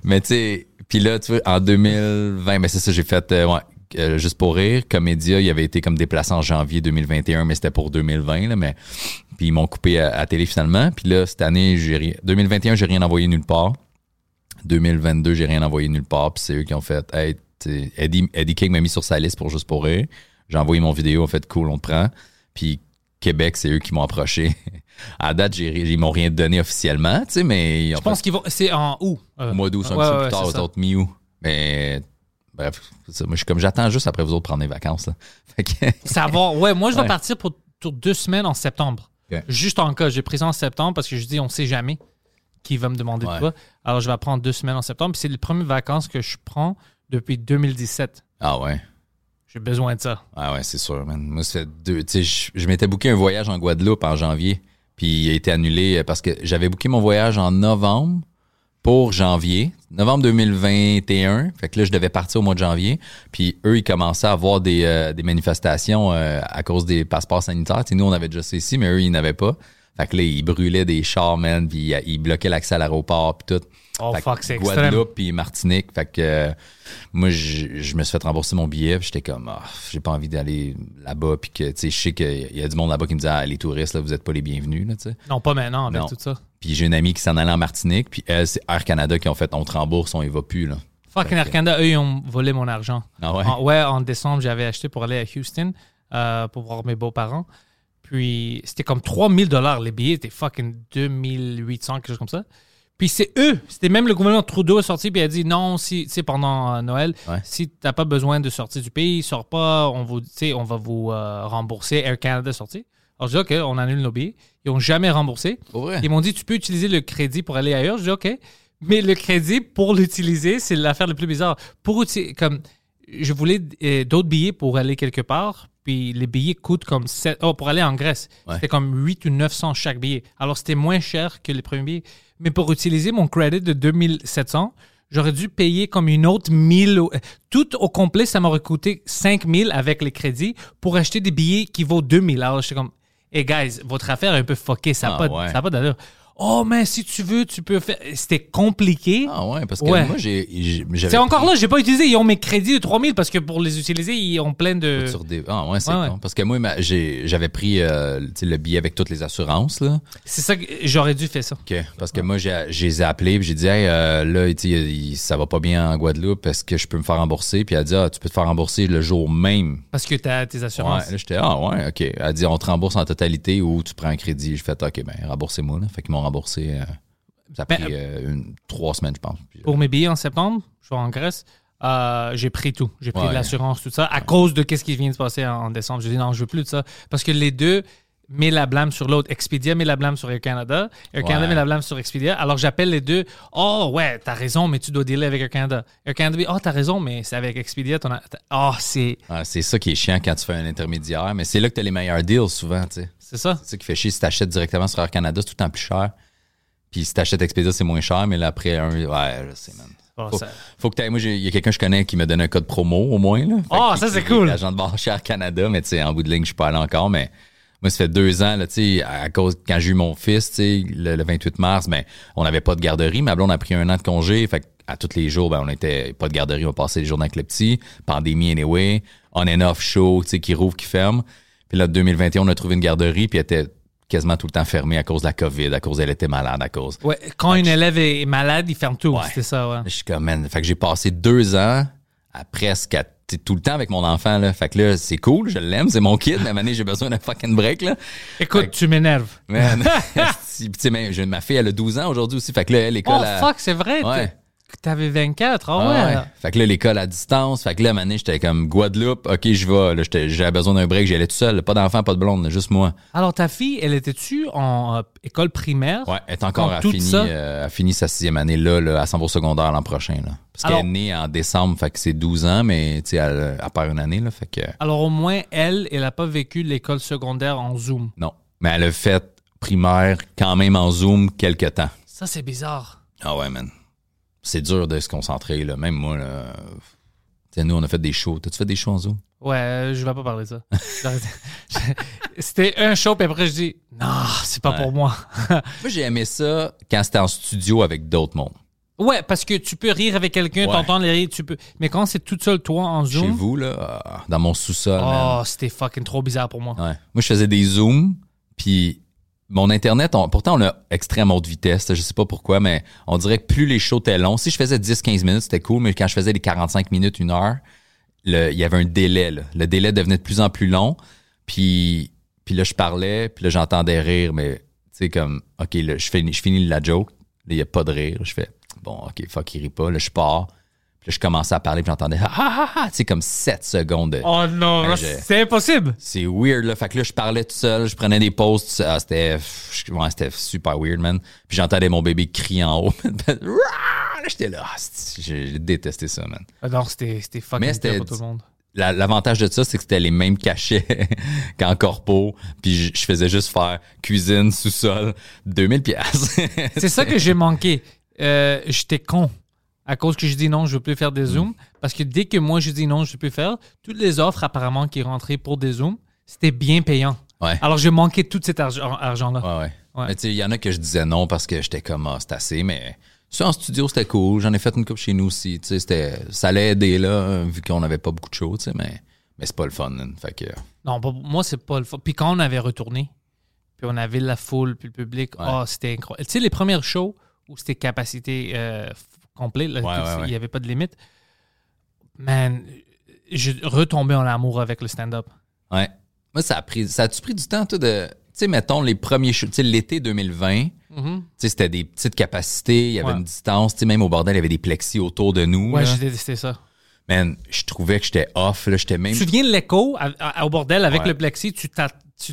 Mais tu sais, puis là, tu vois, en 2020, ben c'est ça, j'ai fait, euh, ouais, euh, juste pour rire, Comédia, il avait été comme déplacé en janvier 2021, mais c'était pour 2020, là, mais puis ils m'ont coupé à, à télé finalement. Puis là, cette année, j'ai rien, 2021, j'ai rien envoyé nulle part. 2022, j'ai rien envoyé nulle part, puis c'est eux qui ont fait, hey, Eddie, Eddie King m'a mis sur sa liste pour juste pour rire. J'ai envoyé mon vidéo, en fait, cool, on te prend. Puis Québec, c'est eux qui m'ont approché. (laughs) à date, j'ai, ils m'ont rien donné officiellement, tu sais, mais Je pense qu'ils vont. C'est en août. euh. au mois d'août, c'est un Ouais, petit peu plus tard, mi-août. Mais bref, c'est moi je suis comme j'attends juste après vous autres prendre des vacances. Là. (laughs) Fait que- (laughs) Ça va. Ouais, moi, je vais Ouais. partir pour, pour deux semaines en septembre. Juste en cas. J'ai pris ça en septembre parce que je dis, on sait jamais qui va me demander Ouais. de quoi. Alors, je vais prendre deux semaines en septembre. C'est les premières vacances que je prends depuis 2017. ah ouais. J'ai besoin de ça. Ah ouais, c'est sûr, man. Moi, ça fait deux. Tu sais, je, je m'étais booké un voyage en Guadeloupe en janvier. Puis il a été annulé parce que j'avais booké mon voyage en novembre pour janvier. Novembre 2021. Fait que là, je devais partir au mois de janvier. Puis eux, ils commençaient à avoir des, euh, manifestations euh, à cause des passeports sanitaires. Nous, on avait déjà ici, mais eux, ils n'avaient pas. Fait que là, ils brûlaient des chars, man, puis ils- bloquaient l'accès à l'aéroport, puis tout. Oh, Fait fuck, c'est extrême. Guadeloupe puis Martinique. Fait que euh, moi, je, je me suis fait rembourser mon billet. puis J'étais comme, Ah, j'ai pas envie d'aller là-bas. Puis que, tu sais, je sais qu'il y a du monde là-bas qui me dit, ah, les touristes, là, vous êtes pas les bienvenus, là, tu sais. Non, pas maintenant avec Non. tout ça. Puis j'ai une amie qui s'en allait en Martinique. Puis elle, c'est Air Canada qui ont fait, on te rembourse, on y va plus, là. Fucking Air Canada, eux, ils ont volé mon argent. Ah ouais? En, ouais, en décembre, j'avais acheté pour aller à Houston euh, pour voir mes beaux-parents. Puis c'était comme 3000 dollars les billets, c'était fucking 2800, quelque chose comme ça. Puis c'est eux, c'était même le gouvernement Trudeau est sorti puis a dit non, si c'est pendant euh, Noël, Ouais. si t'as pas besoin de sortir du pays, sors pas, on vous, tu sais, on va vous euh, rembourser. Air Canada est sorti. Alors je dis ok, on annule nos billets. Ils ont jamais remboursé. Ils m'ont dit, tu peux utiliser le crédit pour aller ailleurs. Je dis, OK. Mais le crédit, pour l'utiliser, c'est l'affaire la plus bizarre. Pour comme, je voulais euh, d'autres billets pour aller quelque part, puis les billets coûtent comme 7, oh, pour aller en Grèce. Ouais. C'était comme 8 ou 900 chaque billet. Alors, c'était moins cher que les premiers billets. Mais pour utiliser mon crédit de 2700, j'aurais dû payer comme une autre 1000. au- Tout au complet, ça m'aurait coûté 5000 avec les crédits pour acheter des billets qui vaut 2000. Alors, j'étais comme, hey guys, votre affaire est un peu fuckée, ça n'a Ah, pas, ouais. pas d'allure. Oh, mais si tu veux, tu peux faire. C'était compliqué. Ah ouais, parce que Ouais. moi, j'ai. j'ai- C'est encore là, j'ai pas utilisé. Ils ont mes crédits de 3000 parce que pour les utiliser, ils ont plein de. sur des- Ah ouais, c'est Ouais, ouais. con. Parce que moi, ma- j'ai- j'avais pris euh, tu sais, le billet avec toutes les assurances, là. C'est ça que j'aurais dû faire ça. OK. Parce que moi, j'ai, je les ai appelés, puis j'ai dit, hey, euh, là, tu sais, il- ça va pas bien en Guadeloupe, est-ce que je peux me faire rembourser? Puis elle a dit, ah, tu peux te faire rembourser le jour même. Parce que t'as tes Ouais, assurances. là, j'étais, ah, ouais, OK. Elle a dit, on te rembourse en totalité ou tu prends un crédit. Je fais, OK, ben, remboursez-moi, là. Fait qu'ils m'ont remboursé. euh, ça a Ben, pris euh, une- trois semaines, je pense. Puis, Pour mes billets en septembre, je vais en Grèce. euh, j'ai pris tout. J'ai pris Ouais. de l'assurance, tout ça, à cause de ce qui vient de se passer en, en décembre. J'ai dit non, je veux plus de ça. Parce que les deux met la blâme sur l'autre. Expedia met la blâme sur Air Canada. Air Canada met la blâme sur Expedia. Alors j'appelle les deux. Oh, ouais, t'as raison, mais tu dois dealer avec Air Canada. Air Canada dit, oh, t'as raison, mais c'est avec Expedia. Ton... Oh, c'est ah, c'est ça qui est chiant quand tu fais un intermédiaire, mais c'est là que tu as les meilleurs deals souvent, tu sais. C'est ça. C'est ça qui fait chier. Si t'achètes directement sur Air Canada, c'est tout le temps plus cher. Puis si t'achètes Expedia, c'est moins cher, mais là, après un. Ouais, je sais, man. Oh, Faut, ça- faut que t'ailles- Moi, il y a quelqu'un que je connais qui me donne un code promo au moins. Là. Ah, que- ça, c'est cool. Agent de bar chez Air Canada, mais tu sais, en bout de ligne, je suis pas allé encore. Mais moi, ça fait deux ans, là, tu sais, à cause, quand j'ai eu mon fils, tu sais, le, le 28 mars, ben, on n'avait pas de garderie. Ma blonde a pris un an de congé. Fait que à tous les jours, ben, on était pas de garderie, on passait les journées avec le petit. Pandémie, anyway. On and off show, tu sais, qui rouvre, qui ferme. Puis là, 2021, on a trouvé une garderie, puis elle était quasiment tout le temps fermé à cause de la COVID, à cause d'elle était malade, à cause. Ouais, quand une élève est malade, il ferme tout. Ouais. C'était ça, ouais. Je suis comme, man, fait que j'ai passé deux ans à presque à- tout le temps avec mon enfant, là. Fait que là, c'est cool, je l'aime, c'est mon kid, moment donné, j'ai besoin d'un fucking break, là. Écoute, Fait tu m'énerves. Man, (laughs) (laughs) ma fille, elle a 12 ans aujourd'hui aussi. Fait que là, elle, l'école. Oh, à- fuck, c'est vrai. Ouais. T'avais 24. Ah Ah ouais. ouais. Fait que là, l'école à distance. Fait que là, à donné, j'étais comme Guadeloupe. OK, je vais. J'avais besoin d'un break. J'y allais tout seul. Pas d'enfant, pas de blonde, juste moi. Alors, ta fille, elle était-tu en euh, école primaire? Ouais, elle est encore à tout fini, ça- euh, a fini sa sixième année là, là, elle s'en au secondaire l'an prochain. Là. Parce qu'elle est née en décembre, fait que c'est 12 ans, mais tu sais, elle, elle perd une année, là, fait que Alors, au moins, elle, elle n'a pas vécu l'école secondaire en Zoom? non. Mais elle a fait primaire quand même en Zoom quelques temps. Ça, c'est bizarre. Ah ouais, man. C'est dur de se concentrer, là. Même moi, là. Nous, on a fait des shows. T'as-tu fait des shows en Zoom? Ouais, euh, je vais pas parler de ça. (laughs) C'était un show, puis après, je dis, non, c'est pas Ouais. pour moi. (laughs) Moi, j'ai aimé ça quand c'était en studio avec d'autres mondes. ouais, parce que tu peux rire avec quelqu'un, Ouais. t'entends les rires, tu peux. Mais quand c'est toute seule, toi, en Chez Zoom, vous, là, ah, dans mon sous-sol, oh, c'était fucking trop bizarre pour moi. Ouais. Moi, je faisais des zooms, puis mon Internet, on- pourtant, on a extrême haute vitesse, je sais pas pourquoi, mais on dirait que plus les shows étaient longs, si je faisais 10-15 minutes, c'était cool, mais quand je faisais les 45 minutes, une heure, il y avait un délai. Le délai devenait de plus en plus long, puis, puis là, je parlais, puis là, j'entendais rire, mais tu sais, comme, OK, je finis, je finis la joke, il n'y a pas de rire. Je fais, bon, OK, fuck, il rit pas. Là, je pars, je commençais à parler, puis j'entendais, ah, ah, ah, tu sais, comme 7 secondes de... Oh non, c'est impossible. C'est weird, là. Fait que là, je parlais tout seul, je prenais des pauses. tout seul. Ah, c'était, ouais, c'était super weird, man. Puis j'entendais mon bébé crier en haut. (laughs) Là, J'étais là, ah, c'est- j'ai détesté ça, man. Non, c'était c'était fucking pour tout le monde. La- L'avantage de ça, c'est que c'était les mêmes cachets (laughs) qu'en corpo. Puis je, je faisais juste faire cuisine, sous-sol, 2000 pièces. C'est ça que j'ai manqué. Euh, J'étais con. À cause que je dis non, je veux plus faire des zooms. Parce que dès que moi je dis non, je veux plus faire, toutes les offres apparemment qui rentraient pour des zooms, c'était bien payant. Ouais. Alors j'ai manqué tout cet argent- argent-là. Ouais, ouais. Ouais. Mais tu sais, il y en a que je disais non parce que j'étais comme, ah, c'est assez, mais ça en studio, c'était cool. J'en ai fait une coupe chez nous aussi. Tu sais, c'était, ça allait aider, là, vu qu'on n'avait pas beaucoup de shows, tu sais, mais, mais c'est pas le fun, man. Fait que, Non, pas- moi, c'est pas le fun. Puis quand on avait retourné, puis on avait la foule, puis le public, Ouais. oh, c'était incroyable. Tu sais, les premières shows où c'était capacité euh, là, Ouais, ouais, c'est- il n'y avait pas de limite, man, je retombais en amour avec le stand-up. ouais. Moi, ça a pris, ça a-tu pris du temps, toi, de, tu sais, mettons, les premiers shows, tu sais, l'été 2020, tu sais, c'était des petites capacités, il y avait Ouais. une distance, tu sais, même au bordel, il y avait des plexis autour de nous. Ouais, j'ai détesté ça. Man, je trouvais que j'étais off, là, j'étais même. Tu te souviens de l'écho au bordel avec Ouais. le plexi, tu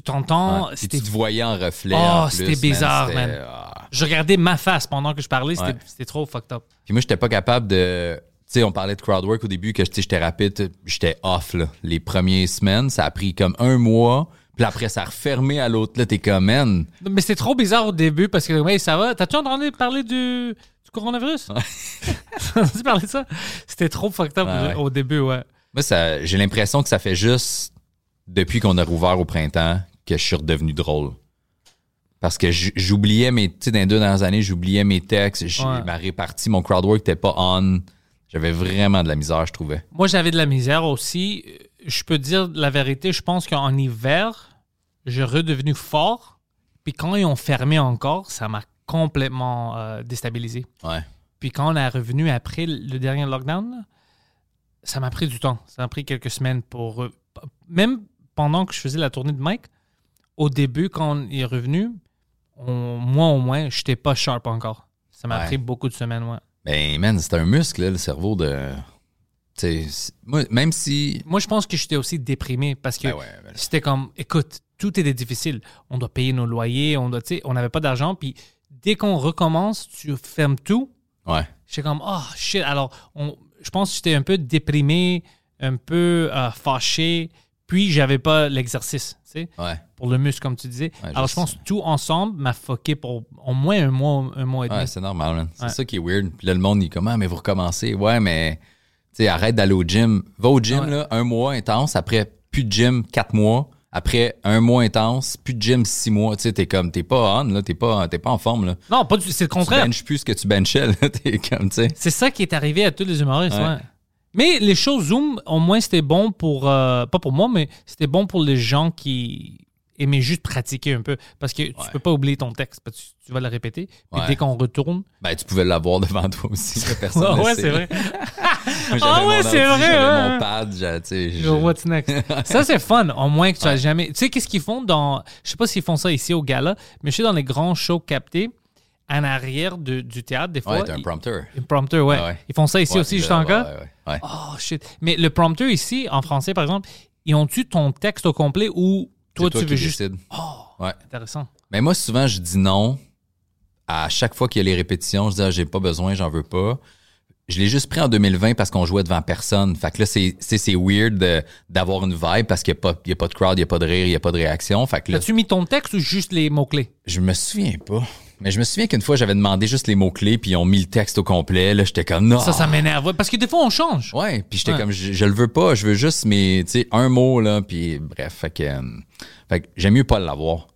t'entends, Ouais. Tu te voyais en reflet. Oh, c'était bizarre, man. ah. Je regardais ma face pendant que je parlais, c'était trop fucked up. Puis moi, j'étais pas capable de. Tu sais, on parlait de crowdwork au début, que sais, j'étais rapide, j'étais off, là. Les premières semaines, ça a pris comme un mois. Puis après, ça a refermé à l'autre. Là, t'es comme, man. Mais c'était trop bizarre au début parce que, ouais, ça va. T'as-tu entendu parler du, du coronavirus? (laughs) T'as entendu parler de ça? C'était trop fucked up Ouais, ouais. au début, ouais. Moi, ça, j'ai l'impression que ça fait juste depuis qu'on a rouvert au printemps que je suis redevenu drôle. Parce que j'oubliais mes. Tu sais, dans les deux dernières années, j'oubliais mes textes. Ouais. Ma répartie, mon crowdwork n'était pas on. J'avais vraiment de la misère, je trouvais. Moi, j'avais de la misère aussi. Je peux dire la vérité, je pense qu'en hiver, j'ai redevenu fort. Puis quand ils ont fermé encore, ça m'a complètement euh, déstabilisé. Ouais. Puis quand on est revenu après le dernier lockdown, ça m'a pris du temps. Ça m'a pris quelques semaines pour... Même pendant que je faisais la tournée de Mike, au début, quand on est revenu, on- moi au moins, je n'étais pas sharp encore. Ça m'a Ouais. pris beaucoup de semaines, ouais. Ben, man, c'est un muscle, là, le cerveau de. Tu sais, c'est- moi, même si. Moi, je pense que j'étais aussi déprimé parce que Ben ouais, ben c'était comme, écoute, tout était difficile. On doit payer nos loyers, on doit, on n'avait pas d'argent. Puis dès qu'on recommence, tu fermes tout. Ouais. J'étais comme, oh shit. Alors, on- je pense que j'étais un peu déprimé, un peu euh, fâché. Puis, j'avais pas l'exercice, tu sais, Ouais. pour le muscle, comme tu disais. Ouais, Alors, je pense que tout ensemble m'a fucké pour au moins un mois, un mois et demi. Ouais, c'est normal, man. C'est ça qui est weird. Puis là, le monde, il est comme, ah, mais vous recommencez. Ouais, mais, tu sais, arrête d'aller au gym. Va au gym, là, un mois intense. Après, plus de gym, quatre mois. Après, un mois intense. Plus de gym, six mois. Tu sais, t'es comme, t'es pas on, là. T'es pas, t'es pas en forme, là. non, pas du, c'est le Tu contraire. benches plus ce que tu benchais, là. (laughs) T'es comme, tu sais. C'est ça qui est arrivé à tous les humoristes, Ouais. Mais les shows Zoom, au moins, c'était bon pour... euh, pas pour moi, mais c'était bon pour les gens qui aimer juste pratiquer un peu. Parce que tu Ouais. peux pas oublier ton texte, parce que tu, vas le répéter. Puis dès qu'on retourne. Ben, tu pouvais l'avoir devant toi aussi. Personne ne ouais, c'est vrai. (laughs) Ah ouais, c'est vrai, J'avais ouais. mon pad, j'ai- tu sais, je- What's next? (laughs) ça, c'est fun. Au moins que tu as Ouais. jamais. Tu sais, qu'est-ce qu'ils font dans. Je sais pas s'ils font ça ici au gala, mais je sais dans les grands shows captés, en arrière de- du théâtre, des fois. Ouais, un prompteur. un prompteur, ouais. Ils font ça ici Ouais, aussi, juste en cas. ouais, ouais, ouais. Oh shit. Mais le prompteur ici, en français, par exemple, ils ont-tu ton texte au complet ou toi, tu veux juste. Oh, Ouais. intéressant. Mais moi, souvent, je dis non. À chaque fois qu'il y a les répétitions, je dis, ah, j'ai pas besoin, j'en veux pas. Je l'ai juste pris en 2020 parce qu'on jouait devant personne. Fait que là, c'est, c'est, c'est weird d'avoir une vibe parce qu'il n'y a, pas- il y a pas de crowd, il n'y a pas de rire, il n'y a pas de réaction. Fait que là, As-tu mis ton texte ou juste les mots-clés? je me souviens pas. Mais je me souviens qu'une fois, j'avais demandé juste les mots-clés, puis ils ont mis le texte au complet. Là, j'étais comme, non. Ça, ça m'énerve. Parce que des fois, on change. Ouais, puis j'étais Ouais. comme, je, je le veux pas, je veux juste mes, tu sais, un mot, là, puis bref, fait que, euh, fait que j'aime mieux pas l'avoir.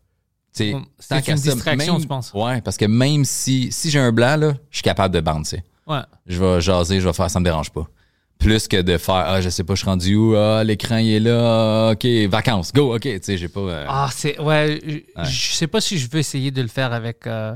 Tu sais, c'est une distraction, même- tu penses? Ouais, parce que même si, si j'ai un blanc, là, je suis capable de bouncer. Ouais. Je vais jaser, je vais faire, ça me dérange pas. Plus que de faire, ah, je sais pas, je suis rendu où, ah, l'écran, il est là, ah, ok, vacances, go, ok, tu sais, j'ai pas, euh, Ah, c'est. Ouais. Je, je sais pas si je veux essayer de le faire avec euh,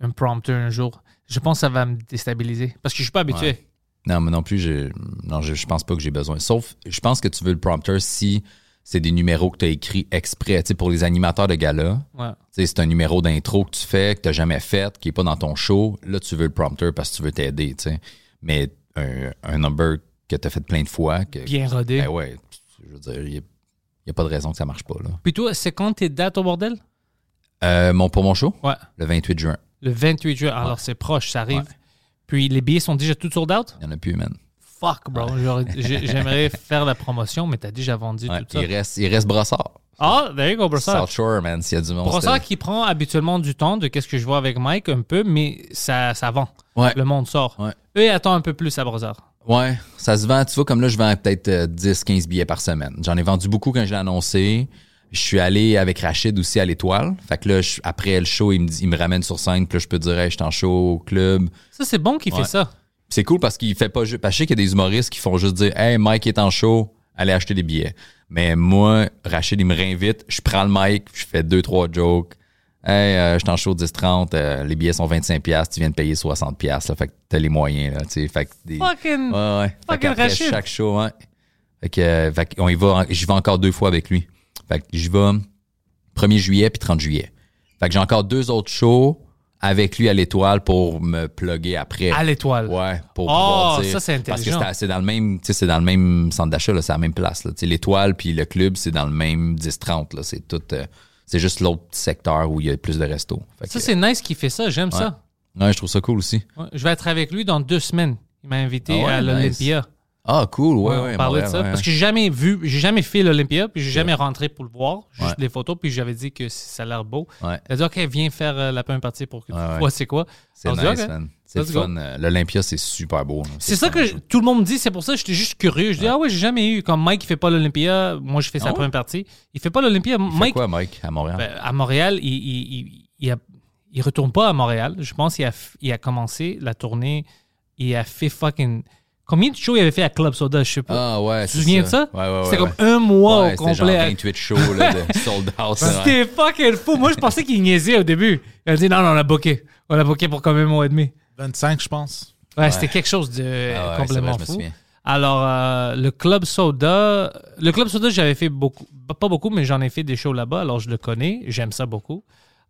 un prompteur un jour. Je pense que ça va me déstabiliser. Parce que je suis pas habitué. Ouais. Non, mais non plus, je, non, je, je pense pas que j'ai besoin. Sauf, je pense que tu veux le prompteur si c'est des numéros que tu as écrits exprès. Tu sais, pour les animateurs de gala, Ouais. tu sais, c'est un numéro d'intro que tu fais, que tu jamais fait, qui est pas dans ton show. Là, tu veux le prompteur parce que tu veux t'aider, tu sais. Mais un, un number que tu as fait plein de fois, que, Bien rodé. ben ouais, je veux dire, il n'y a, pas de raison que ça marche pas, là. Puis toi, c'est quand tes dates au bordel? Euh, mon, pour mon show, Ouais. le 28 juin. Le 28 juin. Alors, c'est proche, ça arrive. Ouais. Puis les billets sont déjà tous sold out? Il n'y en a plus, man. Fuck, bro. (laughs) J'aimerais faire la promotion, mais t'as déjà vendu tout ça. il reste, il reste Brossard. Ah, there you go, Brossard. South Shore, man, s'il y a du monde. Brossard qui prend habituellement du temps de qu'est-ce que je vois avec Mike un peu, mais ça, ça vend. Ouais. Le monde sort. Ouais. Eux, ils attendent un peu plus à Brossard. Ouais, ça se vend. Tu vois, comme là, je vends peut-être euh, 10, 15 billets par semaine. J'en ai vendu beaucoup quand je l'ai annoncé. Je suis allé avec Rachid aussi à l'Étoile. Fait que là, je- après le show, il me, dit- il me ramène sur scène. Puis là, je peux dire, hey, je suis en show au club. Ça, c'est bon qu'il Ouais. fait ça. C'est cool parce qu'il fait pas juste. Parce que je sais qu'il y a des humoristes qui font juste dire, hey, Mike est en show, allez acheter des billets. Mais moi, Rachid, il me réinvite. Je prends le mic, je fais deux, trois jokes. Hey, euh, je suis en show 10-30, euh, les billets sont 25$, tu viens de payer 60$, là, fait que t'as les moyens, là, tu sais. Fait que des- Fucking. Ouais, ouais. Fait Fucking qu'après Rachid. chaque show, ouais. Fait que, euh, fait qu'on y va, j'y vais encore deux fois avec lui. Fait que j'y vais 1er juillet puis 30 juillet. Fait que j'ai encore deux autres shows avec lui à l'étoile pour me plugger après. À l'étoile. Ouais, pour Oh, pouvoir dire- ça, c'est Parce que intelligent. c'est- c'est dans le même, tu sais, c'est dans le même centre d'achat, là, c'est à la même place, là. Tu sais, l'étoile puis le club, c'est dans le même 10-30, là. C'est tout, euh, c'est juste l'autre secteur où il y a plus de restos. Fait Ça, que, c'est nice qu'il fait ça. J'aime ça. ouais, je trouve ça cool aussi. Ouais, Je vais être avec lui dans deux semaines. Il m'a invité Ah à nice. l'Olympia. Ah, cool, ouais, Ouais, ouais. on parlait de ça. Parce que j'ai jamais vu, j'ai jamais fait l'Olympia, puis j'ai jamais rentré pour le voir, juste des photos, puis j'avais dit que ça a l'air beau. Il a dit, OK, viens faire euh, la première partie pour que tu vois c'est quoi. C'est nice, man. C'est fun. Euh, L'Olympia, c'est super beau. C'est ça que je- tout le monde me dit, c'est pour ça que j'étais juste curieux. Je dis, ah ouais, j'ai jamais eu. Comme Mike, il fait pas l'Olympia, moi, je fais sa Ah ouais? première partie. Il fait pas l'Olympia. Il fait Mike, quoi, Mike, à Montréal? ben, à Montréal, il, il, il, il, a- il retourne pas à Montréal. Je pense qu'il a, il a commencé la tournée. Il a fait fucking. Combien de shows il avait fait à Club Soda, je sais pas. ah, ouais. tu te souviens de ça? Ouais, ouais, ouais. C'était ouais. comme un mois au c'était genre complet. à- 28 shows là, de (laughs) sold out. C'était fucking fou. Moi, je pensais qu'il niaisait au début. Il a dit non, non, on l'a booké. On l'a booké pour comme un mois et demi. 25, je pense. Ouais, c'était quelque chose de Ah ouais, complètement vrai, je me fou. souviens. Alors, euh, le Club Soda, le Club Soda, j'avais fait beaucoup, pas beaucoup, mais j'en ai fait des shows là-bas, alors je le connais, j'aime ça beaucoup.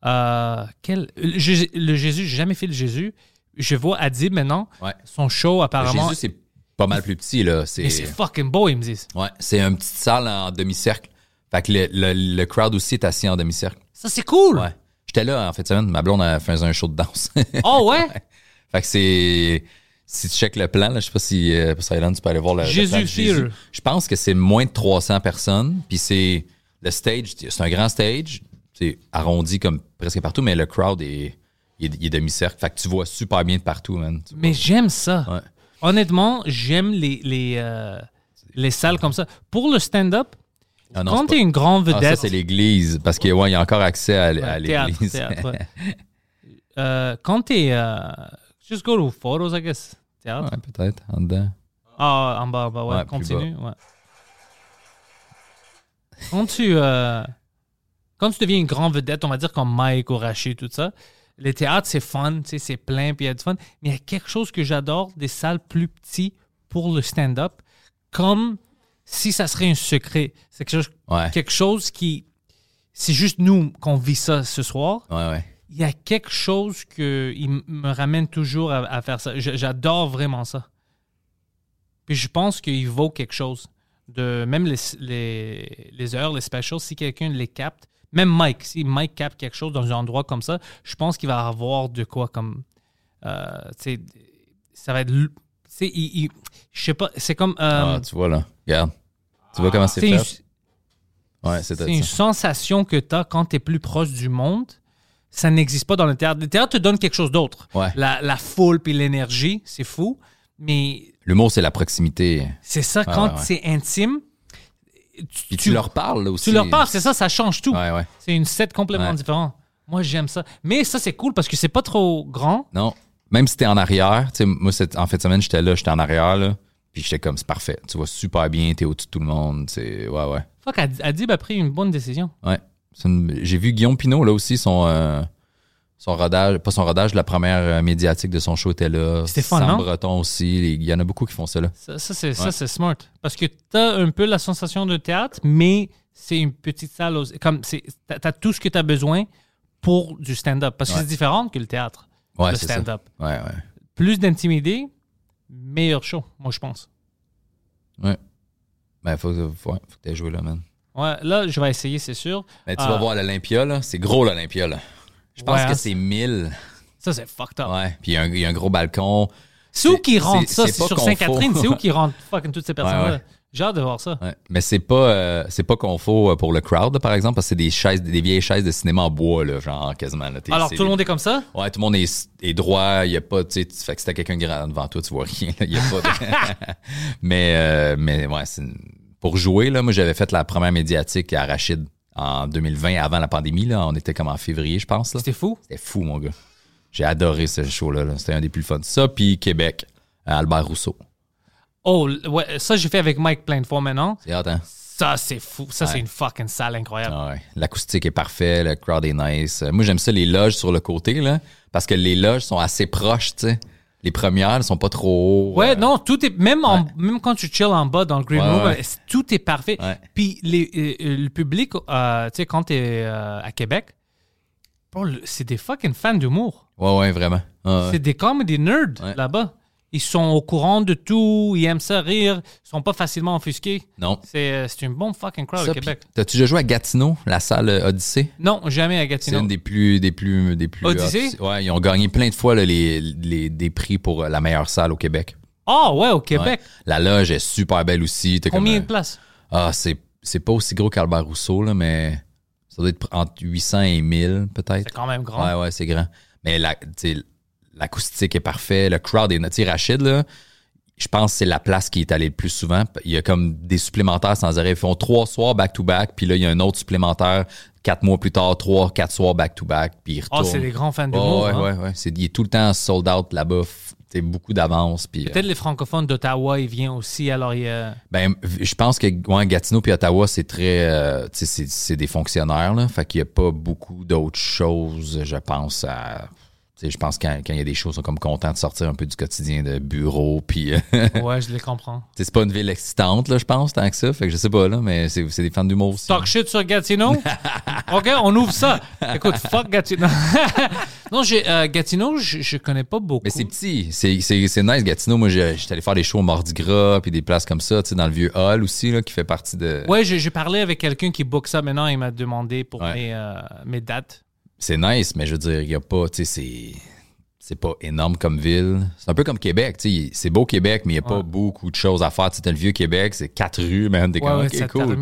Euh, quel, le, Jésus- le Jésus, j'ai jamais fait le Jésus. Je vois Adib maintenant, Ouais. son show apparemment. Jésus, c'est pas mal plus petit. là. C'est mais c'est fucking beau, ils me disent. ouais, c'est une petite salle en demi-cercle. Fait que le, le, le crowd aussi est assis en demi-cercle. Ça, c'est cool. Ouais. J'étais là en fait semaine. Ma blonde a fait un show de danse. Oh ouais? (laughs) Fait que c'est. Si tu checkes le plan, là, je sais pas si euh, Silent, tu peux aller voir le, le Jésus plan de Theater. Je pense que c'est moins de 300 personnes. Puis c'est le stage, c'est un grand stage, c'est arrondi comme presque partout, mais le crowd est, il est, il est demi-cercle. Fait que tu vois super bien de partout, man. Mais j'aime ça. Ouais. Honnêtement, j'aime les, les, euh, les salles comme ça. Pour le stand-up, Ah non, quand t'es pas- une grande Ah, ça, vedette. c'est l'église. Parce que ouais, y a encore accès à, théâtre, l'église. théâtre, ouais. (laughs) Euh, quand t'es. euh, just go to photos, I guess. Théâtre. Ouais, peut-être, en dedans. Ah, en bas, en bas, ouais. Continue. Ouais. Quand tu. euh, quand tu deviens une grande vedette, on va dire comme Mike ou Rachid, tout ça, les théâtres, c'est fun, tu sais, c'est plein, puis il y a du fun. Mais il y a quelque chose que j'adore des salles plus petites pour le stand-up, comme si ça serait un secret. C'est quelque chose, Ouais. quelque chose qui. C'est juste nous qu'on vit ça ce soir. Ouais, ouais. Il y a quelque chose que il m- me ramène toujours à, à faire ça. J'adore vraiment ça. Puis je pense qu'il vaut quelque chose. De, même les, les, les heures, les specials, si quelqu'un les capte, même Mike, si Mike capte quelque chose dans un endroit comme ça, je pense qu'il va avoir de quoi comme. euh, ça va être. je sais pas, c'est comme. euh, Ah, tu vois, là. Regarde. Tu vois comment c'est une, fait? Ouais, c'est une sensation que tu as quand tu es plus proche du monde. Ça n'existe pas dans le théâtre. Le théâtre te donne quelque chose d'autre. Ouais. La, la foule puis l'énergie, c'est fou. Mais L'humour, c'est la proximité. c'est ça, quand ouais, ouais. c'est intime, Puis tu, leur parles, là, aussi. tu leur parles, c'est ça, ça change tout. Ouais, ouais. C'est une set complètement différente. Moi, j'aime ça. Mais ça, c'est cool parce que c'est pas trop grand. Non. Même si t'es en arrière, tu sais, moi, cette- en fin de semaine, j'étais là, j'étais en arrière, là. Puis j'étais comme, c'est parfait. Tu vois super bien, t'es au-dessus de tout le monde. C'est, ouais, ouais. Fuck, Ad- Adib a pris une bonne décision. Ouais. Une- J'ai vu Guillaume Pinot, là aussi, son, euh, son rodage, pas son rodage, la première euh, médiatique de son show était là. C'était fun, Sam non? Breton aussi. Il y en a beaucoup qui font ça, là. Ça, ça, c'est, ça, Ouais. c'est smart. Parce que tu as un peu la sensation de théâtre, mais c'est une petite salle. aussi. Comme c'est, t'as, t'as tout ce que tu as besoin pour du stand-up. Parce que Ouais. c'est différent que le théâtre, Ouais, le stand-up. Ouais, ouais. Plus d'intimidé, meilleur show, moi, je pense. Ben, faut, faut, faut que t'aies joué là, man. Ouais, là, je vais essayer, c'est sûr. Ben, tu Ah. vas voir l'Olympia, là. C'est gros, l'Olympia, là. Je pense Ouais, hein. que c'est 1000. Ça, c'est fucked up. Ouais. Puis il y, a un- il y a un gros balcon. C'est où qui rentre ça? c'est sur. Sainte-Catherine? C'est où qui (laughs) rentre fucking toutes ces personnes-là? ouais. J'ai hâte de voir ça. Ouais. Mais c'est pas euh, c'est pas confort pour le crowd, là, par exemple, parce que c'est des chaises, des vieilles chaises de cinéma en bois, là, genre quasiment. Là, Alors, tout le monde est comme ça? Ouais, tout le monde est, est droit, il y a pas, tu sais, fait que si t'as quelqu'un grand devant toi, tu vois rien, là, il y a pas de... (laughs) (laughs) mais, euh, mais ouais, c'est une- pour jouer, là, moi, j'avais fait la première médiatique à Rachid en 2020, avant la pandémie, là, on était comme en février, je pense. C'était fou. C'était fou, mon gars. J'ai adoré ce show-là, là. c'était un des plus fun. Ça, puis Québec, Albert Rousseau. Oh, ouais, ça, j'ai fait avec Mike plein de fois maintenant. C'est hein? Ça, c'est fou. Ça, c'est une fucking salle incroyable. Ah ouais. L'acoustique est parfait, le crowd est nice. Moi, j'aime ça, les loges sur le côté, là, parce que les loges sont assez proches, tu sais. Les premières, elles sont pas trop. Ouais, euh, non, tout est. Même, en, même quand tu chill en bas dans le green Ouais, room, ouais. euh, tout est parfait. Puis les, euh, le public, euh, tu sais, quand tu es à Québec, c'est des fucking fans d'humour. Ouais, ouais, vraiment. Ah. C'est des comedy nerds là-bas. Ils sont au courant de tout, ils aiment ça rire, ils sont pas facilement offusqués. Non. C'est euh, c'est une bonne fucking crowd Ça, au Québec. T'as-tu déjà joué à Gatineau, la salle euh, Odyssée? Non, jamais à C'est Gatineau. une des plus, des plus, des plus. Odyssée? hot. Ouais, ils ont gagné plein de fois là, les, les, des prix pour euh, la meilleure salle au Québec. Ah ouais, au Québec. Ouais. La loge est super belle aussi. Combien comme, de places? Ah, c'est, c'est pas aussi gros qu'Albert Rousseau, là, mais ça doit être entre 800 et 1000, peut-être. C'est quand même grand. Ouais, ouais, c'est grand. Mais la, tu sais, l'acoustique est parfait, le crowd est... Sais, Rachid, là, je pense que c'est la place qui est allée le plus souvent. Il y a comme des supplémentaires sans arrêt. Ils font trois soirs back-to-back, puis là, il y a un autre supplémentaire quatre mois plus tard, trois, quatre soirs back-to-back, puis ils Ah, retournent. c'est des grands fans d'humour. ouais, hein. ouais, ouais. C'est, il est tout le temps sold out là-bas. t'sais, beaucoup d'avance. Puis, euh, Peut-être les francophones d'Ottawa, ils viennent aussi, alors il y a... ben, je pense que ouais, Gatineau puis Ottawa, c'est très, euh, c'est, c'est des fonctionnaires là, fait qu'il y a pas beaucoup d'autres choses, je pense à, je pense quand quand il y a des choses, ils sont comme contents de sortir un peu du quotidien de bureau, puis euh, Ouais, (laughs) je les comprends. c'est pas une ville excitante là, je pense tant que ça, fait que je sais pas là, mais c'est, des fans d'humour aussi. Talk shit sur Gatineau? (laughs) OK, on ouvre ça. Écoute, fuck Gatineau. (laughs) non, j'ai, euh, Gatineau, je, je connais pas beaucoup. Mais c'est petit, c'est, nice Gatineau. Moi, j'étais allé faire des shows au Mardi Gras puis des places comme ça, tu sais, dans le vieux hall aussi là, qui fait partie de. Ouais, j'ai, j'ai parlé avec quelqu'un qui book ça maintenant. Il m'a demandé pour Ouais. mes, euh, mes dates. C'est nice, mais je veux dire, il a pas, tu sais, c'est. C'est pas énorme comme ville. C'est un peu comme Québec, tu sais. C'est beau Québec, mais il n'y a pas beaucoup de choses à faire. Tu sais, le vieux Québec, c'est quatre rues, man. T'es Ouais, comme, ouais, ok, ça cool.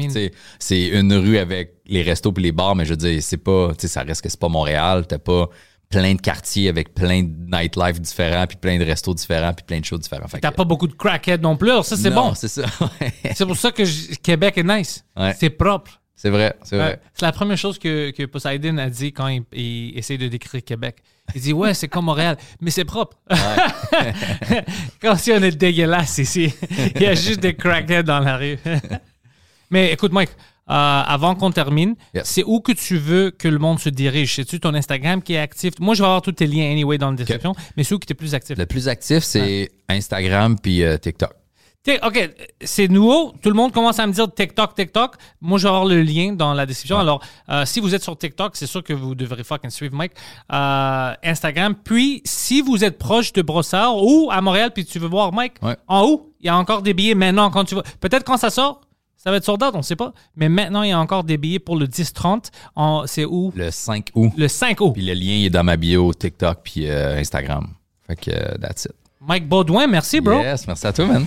C'est une rue avec les restos puis les bars, mais je veux dire, c'est pas, tu sais, ça reste que c'est pas Montréal. T'as pas plein de quartiers avec plein de nightlife différents, puis plein de restos différents, puis plein de shows différents. Fait T'as que- pas beaucoup de crackheads non plus. Alors ça, c'est bon. c'est ça. (laughs) C'est pour ça que je- Québec est nice. C'est propre. C'est vrai, c'est vrai. Ouais. C'est la première chose que, que Poseidon a dit quand il, il essaie de décrire Québec. Il dit Ouais, c'est comme Montréal, mais c'est propre. quand (laughs) si on est dégueulasse ici, il y a juste des crackheads dans la rue. (laughs) mais écoute, Mike, avant qu'on termine, Yes. c'est où que tu veux que le monde se dirige? C'est-tu ton Instagram qui est actif? Moi, je vais avoir tous tes liens anyway dans la description, mais c'est où que tu es plus actif? Le plus actif, c'est Instagram puis euh, TikTok. OK, c'est nouveau. Tout le monde commence à me dire TikTok, TikTok. Moi, je vais avoir le lien dans la description. Alors, euh, si vous êtes sur TikTok, c'est sûr que vous devrez fucking suivre Mike. Euh, Instagram. Puis, si vous êtes proche de Brossard ou à Montréal, puis tu veux voir Mike, Ouais. en haut, il y a encore des billets maintenant. Quand tu vas... Peut-être quand ça sort, ça va être sold out, on ne sait pas. Mais maintenant, il y a encore des billets pour le 10-30. En- C'est où? Le 5 août. Le 5 août. Puis le lien il est dans ma bio TikTok puis euh, Instagram. Fait que that's it. Mike Baudouin, merci, bro. Yes, merci à toi, man.